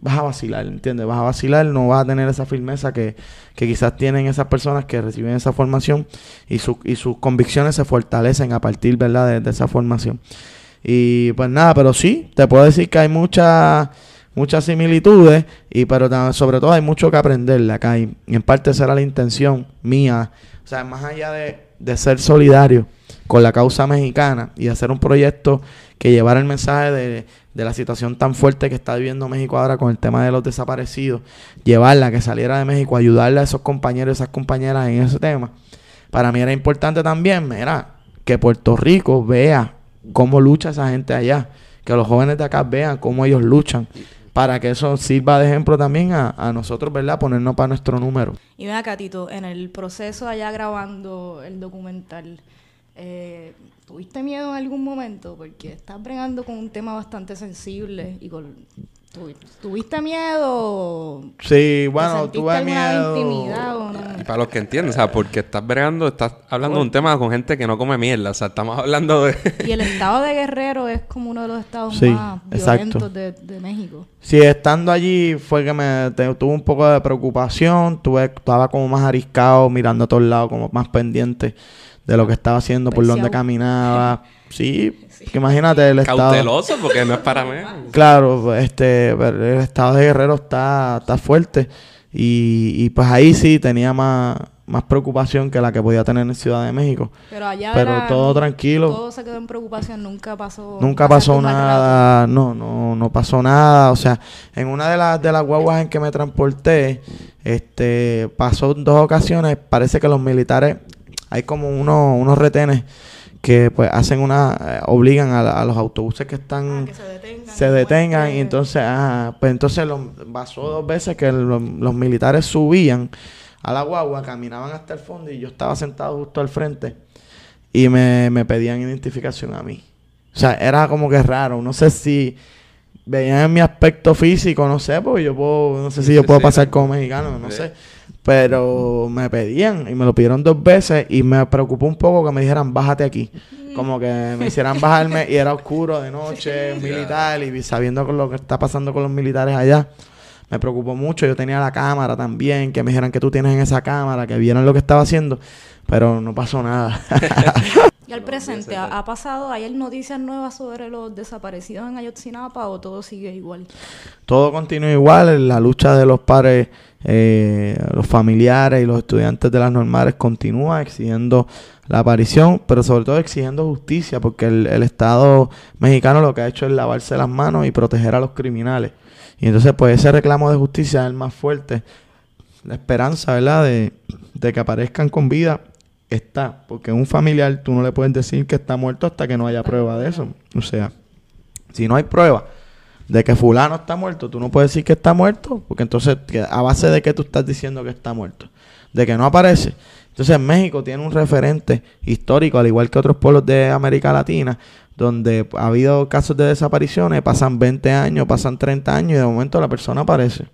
vas a vacilar, ¿entiendes? Vas a vacilar, no vas a tener esa firmeza que, que quizás tienen esas personas que reciben esa formación y, su, y sus convicciones se fortalecen a partir, ¿verdad?, de, esa formación. Y pues nada, pero sí, te puedo decir que hay muchas muchas similitudes, y pero sobre todo hay mucho que aprender acá. Y en parte esa era la intención mía. O sea, más allá de, de ser solidario con la causa mexicana y hacer un proyecto que llevara el mensaje de, de la situación tan fuerte que está viviendo México ahora con el tema de los desaparecidos, llevarla, que saliera de México, ayudarle a esos compañeros y esas compañeras en ese tema. Para mí era importante también, mira, que Puerto Rico vea cómo lucha esa gente allá, que los jóvenes de acá vean cómo ellos luchan, para que eso sirva de ejemplo también a, a nosotros, ¿verdad? Ponernos para nuestro número. Y ven acá, Tito, en el proceso allá grabando el documental, eh, ¿Tuviste miedo en algún momento? Porque estás bregando con un tema bastante sensible y con... ¿Tuviste miedo? Sí, bueno, tuve miedo. Intimidad, o no? Y para los que entienden, o sea, porque estás bregando, estás hablando de un tema con gente que no come mierda, o sea, estamos hablando de... y el estado de Guerrero es como uno de los estados más violentos de, de, México. Sí, estando allí fue que me tuve un poco de preocupación, tuve, estaba como más ariscado, mirando a todos lados, como más pendiente de lo que estaba haciendo, por donde caminaba. Sí, que imagínate el estado. Cauteloso, porque no es para mí. Claro, este, el estado de Guerrero está, está fuerte. Y, y pues ahí sí tenía más, más preocupación que la que podía tener en Ciudad de México. Pero allá Pero todo tranquilo. Todo se quedó en preocupación, nunca pasó. Nunca pasó nada, no, no, no pasó nada. O sea, en una de las de las guaguas en que me transporté, este, pasó en dos ocasiones. Parece que los militares hay como unos, unos retenes que pues hacen una eh, obligan a, los autobuses que están ah, se detengan, se detengan y entonces ah, pues entonces los, pasó dos veces que los, militares subían a la guagua caminaban hasta el fondo y yo estaba sentado justo al frente y me, me pedían identificación a mí. O sea, era como que raro. No sé si veían en mi aspecto físico, no sé, porque yo puedo, no sé si yo puedo pasar como mexicano, no sé. Pero me pedían y me lo pidieron dos veces y me preocupó un poco que me dijeran, bájate aquí. Como que me hicieran bajarme y era oscuro de noche, militar y sabiendo con lo que está pasando con los militares allá. Me preocupó mucho. Yo tenía la cámara también, que me dijeran que tú tienes en esa cámara, que vieron lo que estaba haciendo, pero no pasó nada. y al presente, ¿ha, pasado, hay noticias nuevas sobre los desaparecidos en Ayotzinapa o todo sigue igual? Todo continúa igual, la lucha de los padres eh, los familiares y los estudiantes de las normales continúa exigiendo la aparición, pero sobre todo exigiendo justicia, porque el, Estado mexicano lo que ha hecho es lavarse las manos y proteger a los criminales. Y entonces, pues ese reclamo de justicia es el más fuerte. La esperanza, ¿verdad?, de, de que aparezcan con vida está, porque un familiar tú no le puedes decir que está muerto hasta que no haya prueba de eso. O sea, si no hay prueba, de que fulano está muerto, tú no puedes decir que está muerto, porque entonces, ¿a base de qué tú estás diciendo que está muerto? De que no aparece. Entonces México tiene un referente histórico, al igual que otros pueblos de América Latina, donde ha habido casos de desapariciones, pasan 20 años, pasan 30 años y de momento la persona aparece.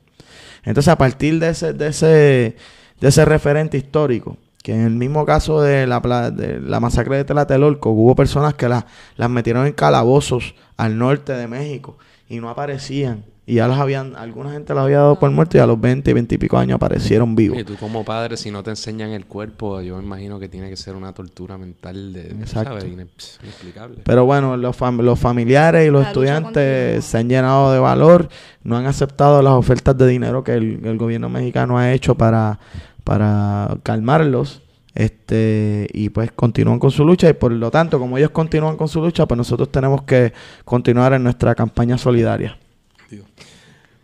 Entonces, a partir de ese, de ese, de ese referente histórico, que en el mismo caso de la, de la masacre de Tlatelolco, hubo personas que las metieron en calabozos al norte de México y no aparecían. Y ya los habían, alguna gente los había dado por muerto y a los 20, 20 y pico años aparecieron vivos. Y tú como padre, si no te enseñan el cuerpo, yo me imagino que tiene que ser una tortura mental de, Exacto. inexplicable. Pero bueno, los, los familiares y los estudiantes se han llenado de valor, no han aceptado las ofertas de dinero que el, el gobierno mexicano ha hecho para, para calmarlos este y pues continúan con su lucha. Y por lo tanto como ellos continúan con su lucha pues nosotros tenemos que continuar en nuestra campaña solidaria.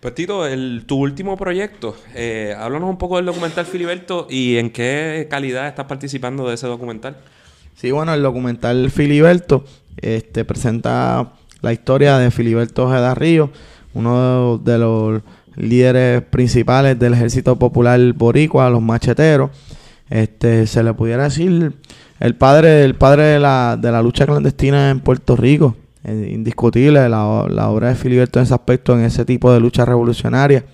Pues Tito, el, tu último proyecto, eh, háblanos un poco del documental Filiberto y en qué calidad estás participando de ese documental. Sí, bueno, el documental Filiberto este, presenta la historia de Filiberto Ojeda Río, uno de los líderes principales del Ejército Popular Boricua, los macheteros, este, se le pudiera decir el padre, el padre de la, de la lucha clandestina en Puerto Rico. indiscutible la, la, obra de Filiberto en ese aspecto, en ese tipo de lucha revolucionaria.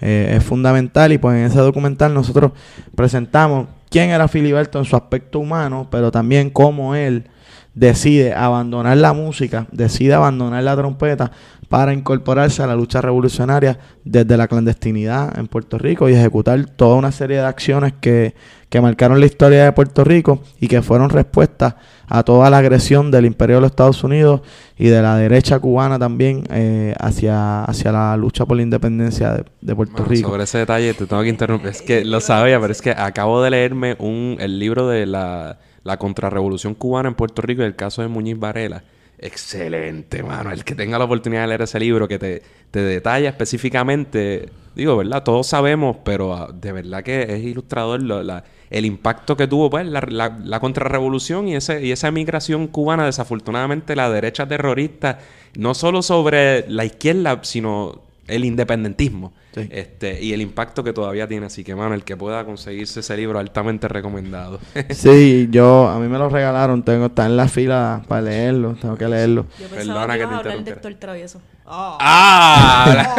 Eh, es fundamental y pues en ese documental nosotros presentamos quién era Filiberto en su aspecto humano, pero también cómo él decide abandonar la música, decide abandonar la trompeta para incorporarse a la lucha revolucionaria desde la clandestinidad en Puerto Rico y ejecutar toda una serie de acciones que, marcaron la historia de Puerto Rico y que fueron respuestas a toda la agresión del imperio de los Estados Unidos y de la derecha cubana también eh, hacia, hacia la lucha por la independencia de, Puerto Rico. Sobre ese detalle te tengo que interrumpir. Es que lo sabía, pero es que acabo de leerme un, el libro de la, la contrarrevolución cubana en Puerto Rico y el caso de Muñiz Varela Excelente, mano. El que tenga la oportunidad de leer ese libro que te, te detalla específicamente, digo, ¿verdad? Todos sabemos, pero ah, de verdad que es ilustrador la, el impacto que tuvo pues, la, la, la contrarrevolución y, ese, y esa emigración cubana. Desafortunadamente, la derecha terrorista, no solo sobre la izquierda, sino el independentismo. Este, y el impacto que todavía tiene. Así que, mano, el que pueda conseguirse ese libro, altamente recomendado. sí, yo, a mí me lo regalaron. Tengo, está en la fila para leerlo. Tengo que leerlo. Yo Perdona que, te interrumpa. Travieso. ¡Ah!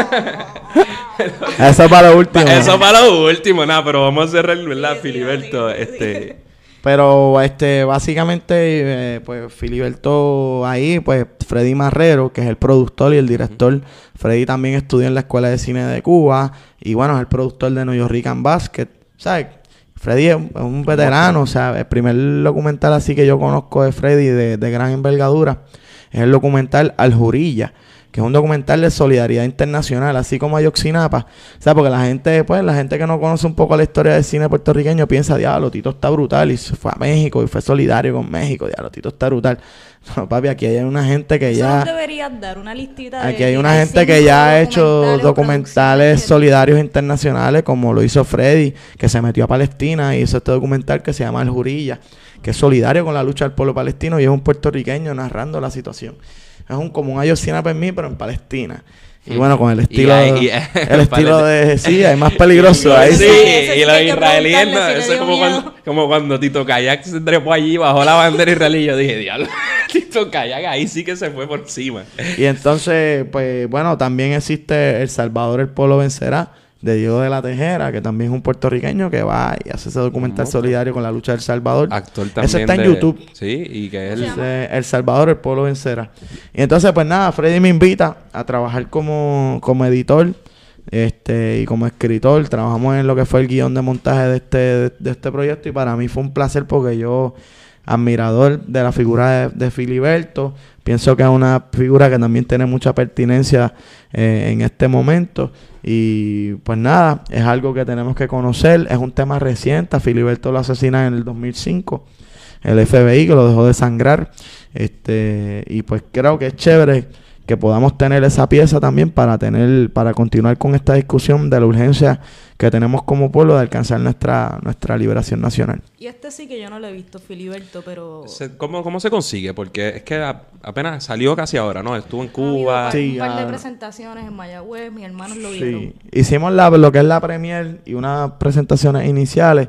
Eso para lo último. Eso para lo último, nada, pero vamos a cerrar, ¿verdad, Filiberto? Este. Pero este básicamente eh, pues Filiberto ahí, pues Freddy Marrero, que es el productor y el director. Freddy también estudió en la Escuela de Cine de Cuba y bueno, es el productor de New York Rican Basket. ¿Sabes? Freddy es un veterano, o sea, el primer documental así que yo conozco de Freddy de, de gran envergadura es el documental Aljurilla que es un documental de solidaridad internacional, así como Ayotzinapa. O sea, porque la gente, pues, la gente que no conoce un poco la historia del cine puertorriqueño piensa, diablo, Tito está brutal y se fue a México y fue solidario con México, diablo, Tito está brutal. No, papi, aquí hay una gente que ya... deberías dar una listita Aquí hay una gente que ya ha hecho documentales solidarios internacionales, como lo hizo Freddy, que se metió a Palestina y hizo este documental que se llama El Jurilla, que es solidario con la lucha del pueblo palestino y es un puertorriqueño narrando la situación. Es un, como un Ayotzinapa en mí, pero en Palestina. Y bueno, con el Y estilo, y- el estilo de, sí, hay más peligroso. Ahí Sí, y los israelíes, no, si eso es como miedo. cuando, como cuando Tito Kayak se trepó allí, bajó la bandera israelí. Yo dije, diablo, Tito Kayak ahí sí que se fue por encima. Y entonces, pues bueno, también existe El Salvador, el pueblo vencerá, de Diego de la Tejera, que también es un puertorriqueño que va y hace ese documental solidario con la lucha del Salvador. Actor también. Ese está en YouTube. Sí, y que él. Ese, el Salvador, el pueblo vencerá. Y entonces, pues nada, Freddy me invita a trabajar como, como editor este y como escritor. Trabajamos en lo que fue el guion de montaje de este, de, de este proyecto y para mí fue un placer porque yo, admirador de la figura de, Filiberto, pienso que es una figura que también tiene mucha pertinencia eh, en este momento. Y pues nada, es algo que tenemos que conocer. Es un tema reciente. Filiberto lo asesinan en el 2005 el FBI que lo dejó de sangrar. Este, y pues creo que es chévere que podamos tener esa pieza también para tener, para continuar con esta discusión de la urgencia que tenemos como pueblo de alcanzar nuestra, nuestra liberación nacional. Y este sí que yo no lo he visto, Filiberto, pero... se- ¿cómo, ¿Cómo se consigue? Porque es que a- apenas salió casi ahora, ¿no? Estuvo en Cuba. Sí, un par de ah. presentaciones en Mayagüez, mis hermanos lo vieron. Sí. Hicimos la, lo que es la premier y unas presentaciones iniciales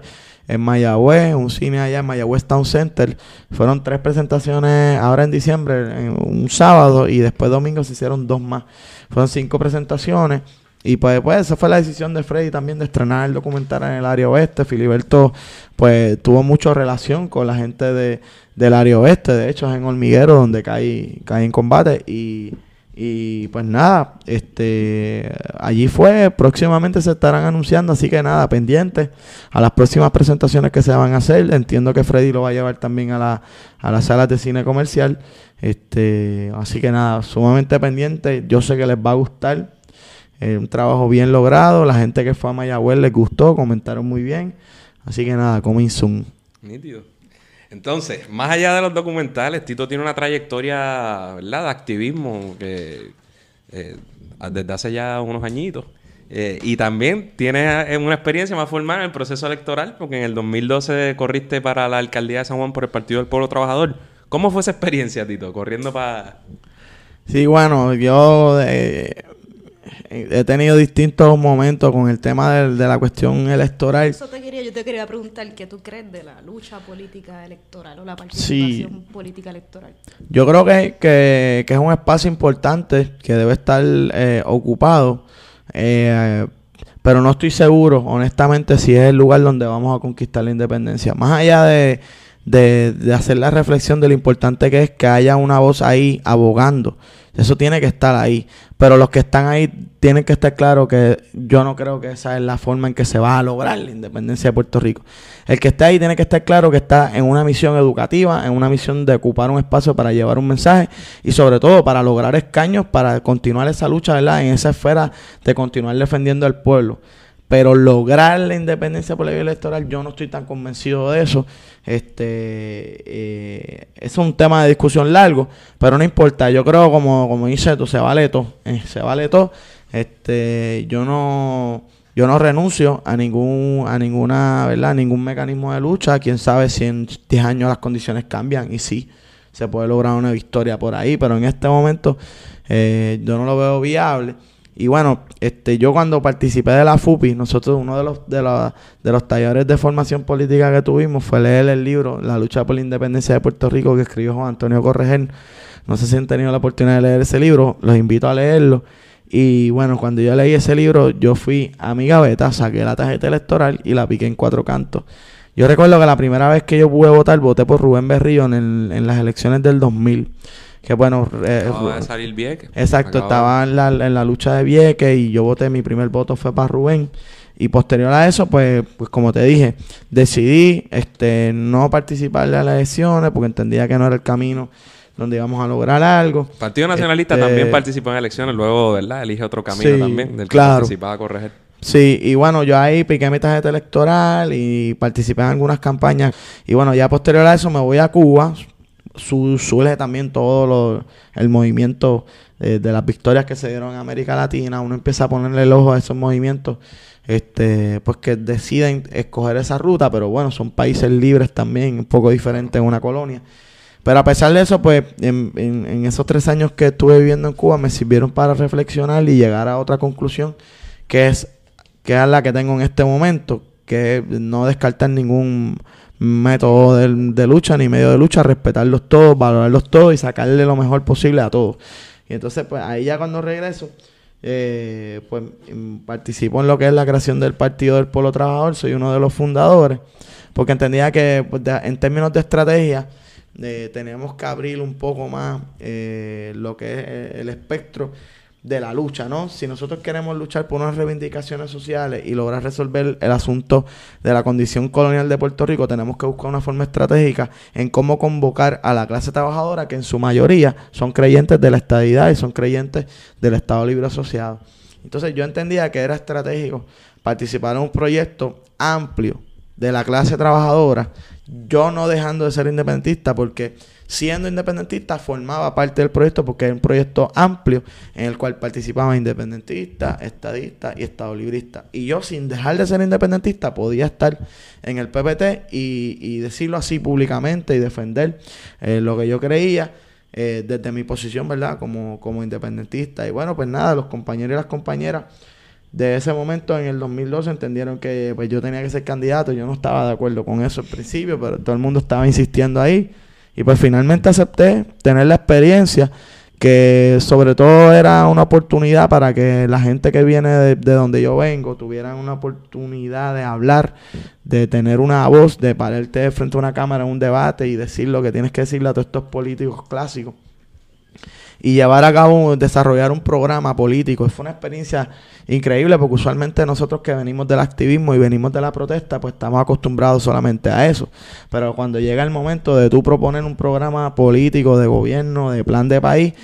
en Mayagüez, un cine allá en Mayagüez Town Center. Fueron tres presentaciones ahora en diciembre, un sábado, y después domingo se hicieron dos más. Fueron cinco presentaciones. Y pues, pues esa fue la decisión de Freddy también de estrenar el documental en el área oeste. Filiberto pues tuvo mucha relación con la gente de, del área oeste. De hecho, es en Hormiguero donde cae, cae en combate. Y, y pues nada, este allí fue, próximamente se estarán anunciando, así que nada, pendientes a las próximas presentaciones que se van a hacer. Entiendo que Freddy lo va a llevar también a la, a las salas de cine comercial. Este, así que nada, sumamente pendiente. Yo sé que les va a gustar. Eh, un trabajo bien logrado. La gente que fue a Mayagüez les gustó, comentaron muy bien. Así que nada, coming soon. Nítido. Entonces, más allá de los documentales, Tito tiene una trayectoria, ¿verdad?, de activismo que eh, desde hace ya unos añitos. Eh, y también tiene eh, una experiencia más formal en el proceso electoral, porque en el 2012 corriste para la alcaldía de San Juan por el Partido del Pueblo Trabajador. ¿Cómo fue esa experiencia, Tito? Corriendo para... Sí, bueno, yo he tenido distintos momentos con el tema de, la cuestión electoral. Eso te quería, yo te quería preguntar qué tú crees de la lucha política electoral o la participación política electoral. Yo creo que, que- que es un espacio importante que debe estar eh, ocupado, eh, pero no estoy seguro, honestamente, si es el lugar donde vamos a conquistar la independencia. Más allá de, de- de hacer la reflexión de lo importante que es que haya una voz ahí abogando, eso tiene que estar ahí. Pero los que están ahí tienen que estar claros que yo no creo que esa es la forma en que se va a lograr la independencia de Puerto Rico. El que esté ahí tiene que estar claro que está en una misión educativa, en una misión de ocupar un espacio para llevar un mensaje y sobre todo para lograr escaños, para continuar esa lucha, ¿verdad? En esa esfera de continuar defendiendo al pueblo. Pero lograr la independencia por la vía electoral, yo no estoy tan convencido de eso. Este, eh, es un tema de discusión largo, pero no importa. Yo creo, como, como dice tú, se vale todo. eh, se vale todo. Este, yo no, yo no renuncio a ningún, a ninguna, ¿verdad? Ningún mecanismo de lucha. Quién sabe si en 10 años las condiciones cambian y sí, se puede lograr una victoria por ahí, pero en este momento eh, yo no lo veo viable. Y bueno, este, yo cuando participé de la FUPI, nosotros uno de los, de, de los talleres de formación política que tuvimos fue leer el libro La lucha por la independencia de Puerto Rico que escribió Juan Antonio Correger. No sé si han tenido la oportunidad de leer ese libro, los invito a leerlo. Y bueno, cuando yo leí ese libro, yo fui a mi gaveta, saqué la tarjeta electoral y la piqué en cuatro cantos. Yo recuerdo que la primera vez que yo pude votar, voté por Rubén Berrío en, el- en las elecciones del 2000. Que bueno, eh, de Ru- salir Vieques. Exacto, estaba en la, en la lucha de Vieques y yo voté, mi primer voto fue para Rubén. Y posterior a eso, pues, pues como te dije, decidí este, no participar de las elecciones porque entendía que no era el camino donde íbamos a lograr algo. Partido Nacionalista Este, también participó en elecciones, luego, ¿verdad? Elige otro camino Sí, también, del que claro. participaba a corregir. Sí, y bueno, yo ahí piqué mi tarjeta electoral y participé en algunas campañas. Y bueno, ya posterior a eso me voy a Cuba. Su, también todo lo- el movimiento eh, de las victorias que se dieron en América Latina. Uno empieza a ponerle el ojo a esos movimientos, este, pues que deciden escoger esa ruta, pero bueno, son países libres también, un poco diferentes en una colonia. Pero a pesar de eso, pues en, esos tres años que estuve viviendo en Cuba me sirvieron para reflexionar y llegar a otra conclusión, que es, que es la que tengo en este momento, que no descartar ningún método de, lucha ni medio de lucha, respetarlos todos, valorarlos todos y sacarle lo mejor posible a todos. Y entonces, pues ahí ya cuando regreso, eh, pues mm, participo en lo que es la creación del Partido del Pueblo Trabajador, soy uno de los fundadores, porque entendía que pues, en términos de estrategia, eh, tenemos que abrir un poco más eh, lo que es eh, el espectro de la lucha, ¿no? Si nosotros queremos luchar por unas reivindicaciones sociales y lograr resolver el asunto de la condición colonial de Puerto Rico, tenemos que buscar una forma estratégica en cómo convocar a la clase trabajadora, que en su mayoría son creyentes de la estadidad y son creyentes del Estado Libre Asociado. Entonces yo entendía que era estratégico participar en un proyecto amplio de la clase trabajadora, yo no dejando de ser independentista, porque siendo independentista formaba parte del proyecto porque era un proyecto amplio en el cual participaban independentistas, estadistas y estado libristas. Y yo sin dejar de ser independentista podía estar en el PPT y, decirlo así públicamente y defender eh, lo que yo creía. Eh, desde mi posición, ¿verdad? Como, como independentista. Y bueno, pues nada, los compañeros y las compañeras de ese momento, en el 2012, entendieron que pues, yo tenía que ser candidato. Yo no estaba de acuerdo con eso al principio, pero todo el mundo estaba insistiendo ahí. Y pues finalmente acepté tener la experiencia, que sobre todo era una oportunidad para que la gente que viene de, donde yo vengo tuvieran una oportunidad de hablar, de tener una voz, de pararte frente a una cámara en un debate y decir lo que tienes que decirle a todos estos políticos clásicos y llevar a cabo, desarrollar un programa político. Fue una experiencia increíble porque usualmente nosotros que venimos del activismo y venimos de la protesta, pues estamos acostumbrados solamente a eso. Pero cuando llega el momento de tú proponer un programa político de gobierno, de plan de país,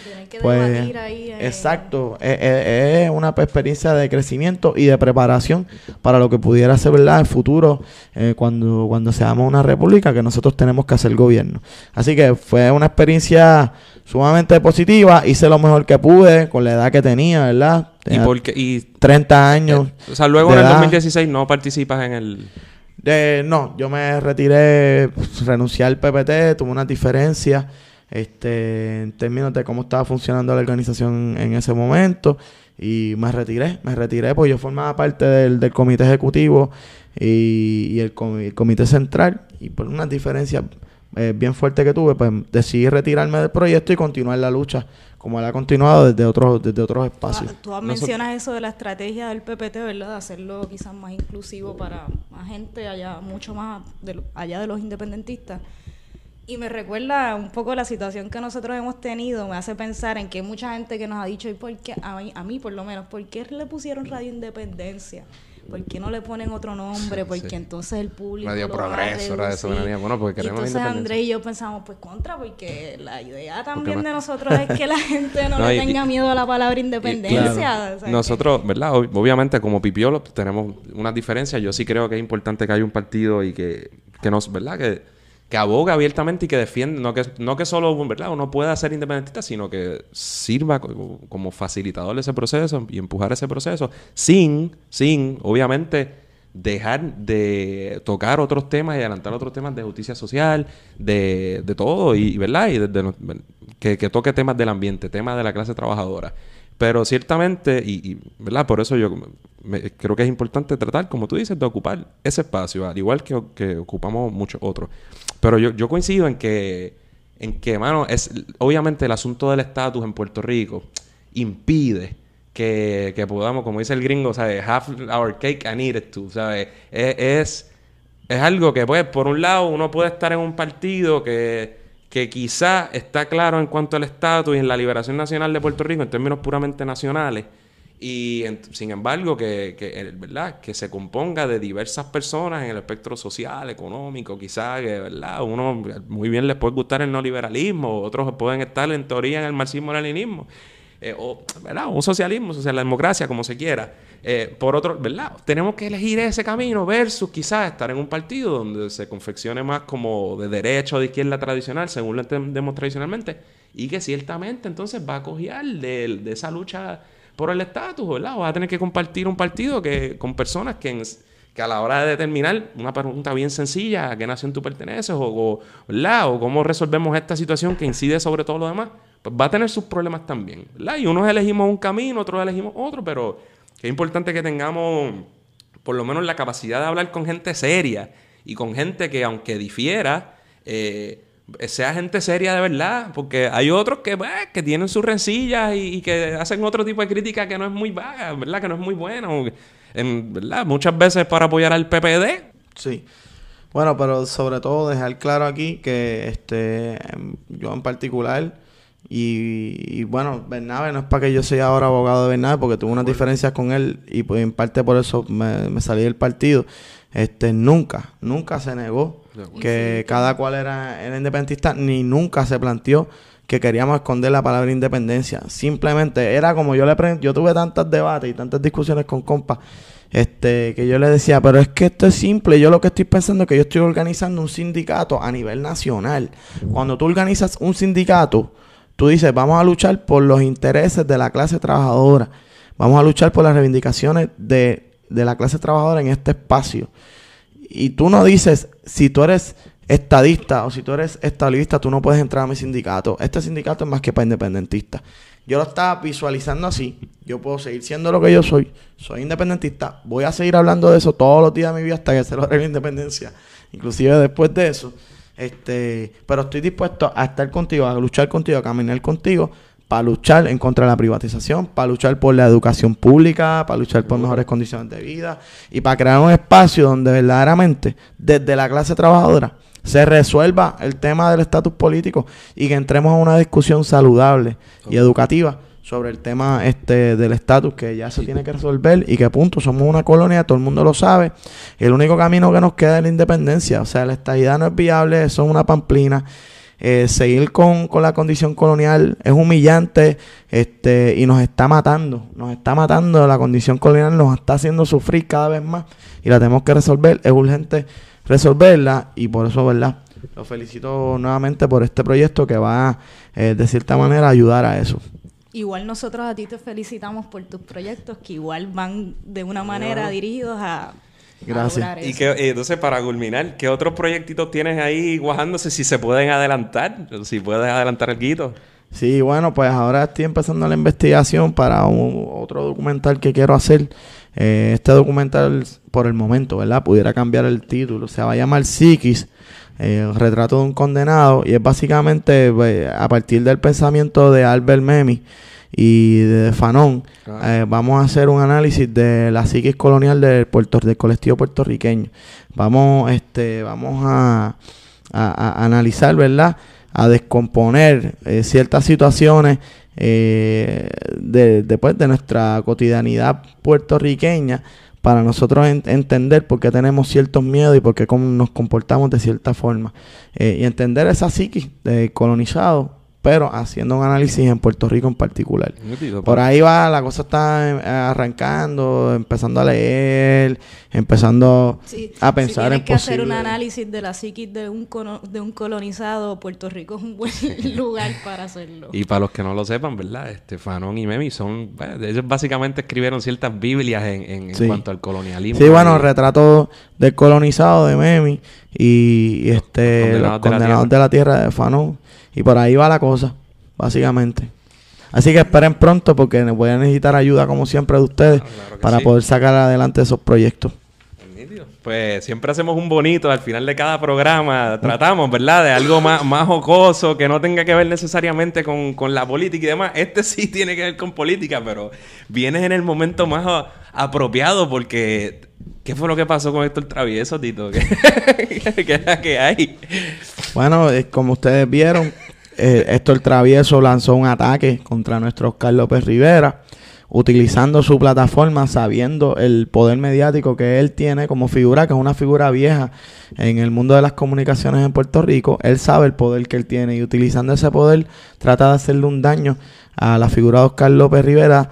pues eh. exacto, es, una experiencia de crecimiento y de preparación para lo que pudiera ser verdad el futuro eh, cuando, cuando seamos una república que nosotros tenemos que hacer gobierno. Así que fue una experiencia sumamente positiva, hice lo mejor que pude con la edad que tenía, ¿verdad? ¿Y, porque, y 30 años. Eh, o sea, luego en el 2016 no participas en el... De, no, yo me retiré, pues, renuncié al PPT, tuve una diferencia este, en términos de cómo estaba funcionando la organización en ese momento y me retiré, me retiré porque yo formaba parte del, del comité ejecutivo y, el, el, comité central y por unas diferencias eh, bien fuerte que tuve, pues decidí retirarme del proyecto y continuar la lucha como él ha continuado desde otros desde otros espacios. Tú, mencionas eso de la estrategia del PPT, ¿verdad? De hacerlo quizás más inclusivo para más gente allá, mucho más allá de los independentistas. Y me recuerda un poco la situación que nosotros hemos tenido, me hace pensar en que mucha gente que nos ha dicho, ¿y por qué? A mí, a mí por lo menos, ¿por qué le pusieron Radio Independencia? ¿Por qué no le ponen otro nombre? Porque entonces el público. Medio progreso, era eso. Bueno, porque queremos y entonces Andrés y yo pensamos, pues contra, porque la idea también de nosotros es que la gente no, le tenga miedo a la palabra independencia. nosotros, ¿verdad? Obviamente, como Pipiolo, tenemos unas diferencias. Yo sí creo que es importante que haya un partido y que, que nos, ¿verdad? Que que aboga abiertamente y que defiende, no que, no que solo ¿verdad? uno pueda ser independentista, sino que sirva como facilitador de ese proceso y empujar ese proceso, sin, sin, obviamente, dejar de tocar otros temas y adelantar otros temas de justicia social, de, de todo, y, ¿verdad? Y que, que toque temas del ambiente, temas de la clase trabajadora. Pero ciertamente, y, ¿verdad? Por eso yo creo que es importante tratar, como tú dices, de ocupar ese espacio, al igual que ocupamos muchos otros. Pero yo, yo coincido en que, en que, mano, es, obviamente el asunto del estatus en Puerto Rico impide que, que, podamos, como dice el gringo, ¿sabes? Have our cake and eat it too, ¿sabes? Es, es, algo que, pues, por un lado, uno puede estar en un partido que que quizá está claro en cuanto al estatus y en la liberación nacional de Puerto Rico en términos puramente nacionales y sin embargo que, que, ¿verdad? que se componga de diversas personas en el espectro social, económico, quizá que ¿verdad? uno muy bien les puede gustar el neoliberalismo, otros pueden estar en teoría en el marxismo-leninismo. Eh, o ¿verdad? un socialismo, social, la democracia, como se quiera. Eh, por otro, ¿verdad? Tenemos que elegir ese camino versus quizás estar en un partido donde se confeccione más como de derecha o de izquierda tradicional, según lo entendemos tradicionalmente, y que ciertamente entonces va a cogiar de, esa lucha por el estatus, ¿verdad? O va a tener que compartir un partido que con personas que, a la hora de determinar una pregunta bien sencilla, ¿a qué nación tú perteneces? O, o, o cómo resolvemos esta situación que incide sobre todo lo demás, pues va a tener sus problemas también. ¿verdad? Y unos elegimos un camino, otros elegimos otro, pero es importante que tengamos por lo menos la capacidad de hablar con gente seria y con gente que aunque difiera, eh, sea gente seria de verdad, porque hay otros que, pues, que tienen sus rencillas y, que hacen otro tipo de crítica que no es muy vaga, ¿verdad? Que no es muy en, ¿verdad? Muchas veces para apoyar al PPD. Sí. Bueno, pero sobre todo dejar claro aquí que este yo en particular y, bueno, Bernabe no es para que yo sea ahora abogado de Bernabe porque tuve unas diferencias con él y pues en parte por eso me, me salí del partido. Este nunca, nunca se negó que cada cual era, era independentista, ni nunca se planteó que queríamos esconder la palabra independencia. Simplemente era como yo le yo tuve tantos debates y tantas discusiones con compas, este, que yo le decía, pero es que esto es simple, yo lo que estoy pensando es que yo estoy organizando un sindicato a nivel nacional. Cuando tú organizas un sindicato, tú dices, vamos a luchar por los intereses de la clase trabajadora, vamos a luchar por las reivindicaciones de, de la clase trabajadora en este espacio y tú no dices, si tú eres estadista o si tú eres estabilista, tú no puedes entrar a mi sindicato. Este sindicato es más que para independentistas. Yo lo estaba visualizando así. Yo puedo seguir siendo lo que yo soy. Soy independentista. Voy a seguir hablando de eso todos los días de mi vida hasta que se logre la independencia. Inclusive después de eso. Este, pero estoy dispuesto a estar contigo, a luchar contigo, a caminar contigo para luchar en contra de la privatización, para luchar por la educación pública, para luchar por mejores condiciones de vida y para crear un espacio donde verdaderamente desde la clase trabajadora se resuelva el tema del estatus político y que entremos a una discusión saludable y educativa sobre el tema este del estatus que ya se tiene que resolver y que punto, somos una colonia, todo el mundo lo sabe. El único camino que nos queda es la independencia, o sea, la estadidad no es viable, eso es una pamplina eh, seguir con, la condición colonial es humillante este, y nos está matando. Nos está matando. La condición colonial nos está haciendo sufrir cada vez más y la tenemos que resolver. Es urgente resolverla y por eso, ¿verdad? Lo felicito nuevamente por este proyecto que va, eh, de cierta manera, a ayudar a eso. Igual nosotros a ti te felicitamos por tus proyectos que igual van de una manera dirigidos a Gracias. Y que, eh, entonces, para culminar, ¿qué otros proyectitos tienes ahí guajándose si se pueden adelantar? Si puedes adelantar el guito. Sí, bueno, pues ahora estoy empezando la investigación para otro documental que quiero hacer. Eh, este documental, por el momento, ¿verdad? Pudiera cambiar el título. Se va a llamar Psiquis, eh, retrato de un condenado. Y es básicamente a partir del pensamiento de Albert Memmi y de Fanon, eh, vamos a hacer un análisis de la psiquis colonial del, Puerto, del colectivo puertorriqueño. Vamos, este, vamos a, analizar, ¿verdad? A descomponer eh, ciertas situaciones eh, de, después de nuestra cotidianidad puertorriqueña para nosotros entender por qué tenemos ciertos miedos y por qué nos comportamos de cierta forma. y entender esa psiquis de colonizado pero haciendo un análisis en Puerto Rico en particular. Por ahí va, la cosa está eh, arrancando, empezando a leer, empezando a pensar si en que hacer un análisis de la psiquis de un, de un colonizado, Puerto Rico es un buen lugar para hacerlo. Y para los que no lo sepan, ¿verdad? Este, Fanon y Memi son, ellos básicamente escribieron ciertas Biblias en, en, cuanto al colonialismo. Sí, bueno, retrato del colonizado de Memi y, este, los condenados, de, la tierra de Fanon. Y por ahí va la cosa, básicamente. Así que esperen pronto porque voy a necesitar ayuda, como siempre, de ustedes ah, para poder sacar adelante esos proyectos. Pues siempre hacemos un bonito al final de cada programa. Tratamos, ¿verdad? De algo más, más jocoso, que no tenga que ver necesariamente con, la política y demás. Este sí tiene que ver con política, pero vienes en el momento más apropiado porque... ¿Qué fue lo que pasó con Héctor Travieso, Tito? ¿Qué, qué, hay? Bueno, eh, como ustedes vieron, eh, Héctor Travieso lanzó un ataque contra nuestro Oscar López Rivera utilizando su plataforma, sabiendo el poder mediático que él tiene como figura, que es una figura vieja en el mundo de las comunicaciones en Puerto Rico, él sabe el poder que él tiene y utilizando ese poder trata de hacerle un daño a la figura de Oscar López Rivera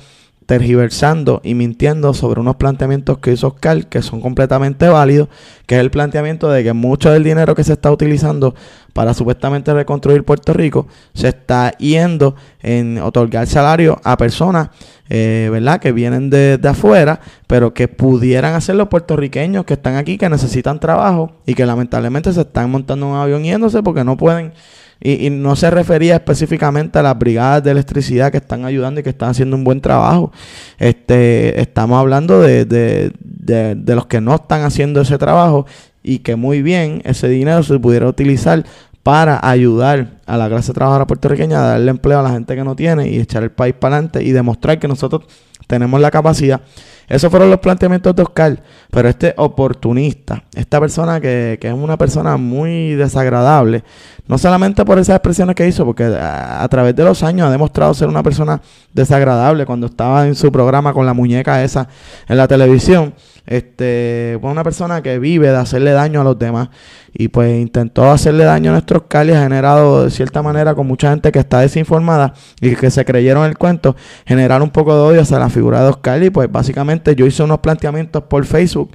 tergiversando y mintiendo sobre unos planteamientos que hizo Oscar que son completamente válidos, que es el planteamiento de que mucho del dinero que se está utilizando para supuestamente reconstruir Puerto Rico se está yendo en otorgar salario a personas, eh, ¿verdad?, que vienen de, de afuera, pero que pudieran hacer los puertorriqueños que están aquí, que necesitan trabajo y que lamentablemente se están montando un avión yéndose porque no pueden y, no se refería específicamente a las brigadas de electricidad que están ayudando y que están haciendo un buen trabajo. Este, estamos hablando de, de, de, los que no están haciendo ese trabajo y que muy bien ese dinero se pudiera utilizar para ayudar a la clase trabajadora puertorriqueña darle empleo a la gente que no tiene y echar el país para adelante y demostrar que nosotros tenemos la capacidad. Esos fueron los planteamientos de Oscar, pero este oportunista, esta persona que, que es una persona muy desagradable, no solamente por esas expresiones que hizo, porque a, través de los años ha demostrado ser una persona desagradable cuando estaba en su programa con la muñeca esa en la televisión. Este, fue una persona que vive de hacerle daño a los demás y pues intentó hacerle daño a nuestros Cali, ha generado cierta manera con mucha gente que está desinformada y que se creyeron el cuento, generar un poco de odio hacia la figura de Oscar y pues básicamente yo hice unos planteamientos por Facebook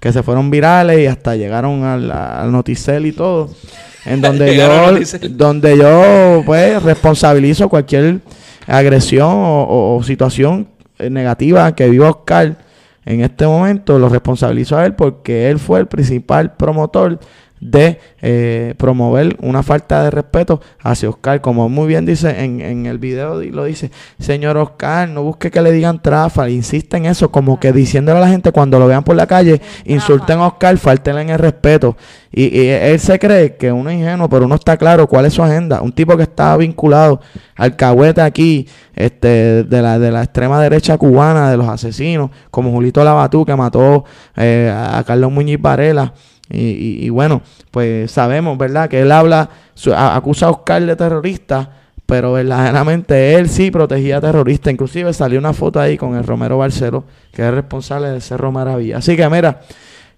que se fueron virales y hasta llegaron al, al noticel y todo en donde yo, donde yo pues responsabilizo cualquier agresión o, situación negativa que viva Oscar en este momento, lo responsabilizo a él porque él fue el principal promotor de eh, promover una falta de respeto hacia Oscar. Como muy bien dice en, en el video, lo dice, señor Oscar, no busque que le digan trafa, insiste en eso, como que diciéndole a la gente cuando lo vean por la calle, insulten a Oscar, falten en el respeto. Y, él se cree que uno es ingenuo, pero uno está claro cuál es su agenda. Un tipo que está vinculado al cahuete aquí, este, de la, de la extrema derecha cubana, de los asesinos, como Julito Labatú, que mató eh, a Carlos Muñiz Varela. Y, bueno, pues sabemos, ¿verdad? Que él habla, acusa a Oscar de terrorista, pero verdaderamente él sí protegía a terroristas. Inclusive salió una foto ahí con el Romero Barcelo, que es responsable de Cerro Maravilla. Así que mira,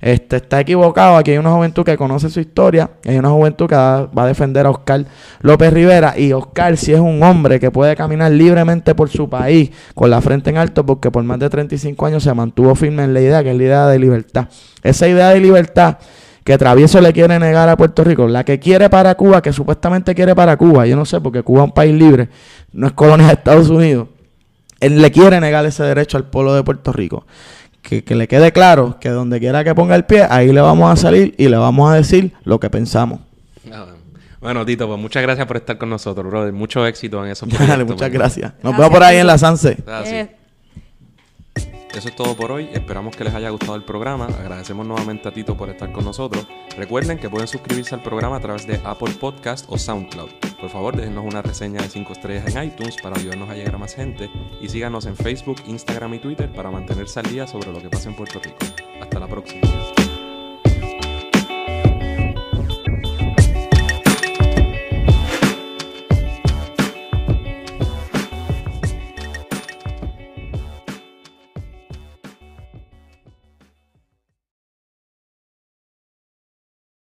este, está equivocado. Aquí hay una juventud que conoce su historia. Hay una juventud que va a defender a Oscar López Rivera. Y Oscar, si es un hombre que puede caminar libremente por su país con la frente en alto, porque por más de 35 años se mantuvo firme en la idea, que es la idea de libertad. Esa idea de libertad que Travieso le quiere negar a Puerto Rico, la que quiere para Cuba, que supuestamente quiere para Cuba, yo no sé, porque Cuba es un país libre, no es colonia de Estados Unidos. Él le quiere negar ese derecho al pueblo de Puerto Rico que, le quede claro que donde quiera que ponga el pie, ahí le vamos a salir y le vamos a decir lo que pensamos. Ah, bueno, Tito, pues muchas gracias por estar con nosotros, brother. Mucho éxito en eso. Dale, muchas gracias. Nos vemos por ahí en la Sanse. Gracias. Eso es todo por hoy. Esperamos que les haya gustado el programa. Agradecemos nuevamente a Tito por estar con nosotros. Recuerden que pueden suscribirse al programa a través de Apple Podcast o SoundCloud. Por favor, déjenos una reseña de 5 estrellas en iTunes para ayudarnos a llegar a más gente. Y síganos en Facebook, Instagram y Twitter para mantenerse al día sobre lo que pasa en Puerto Rico. Hasta la próxima.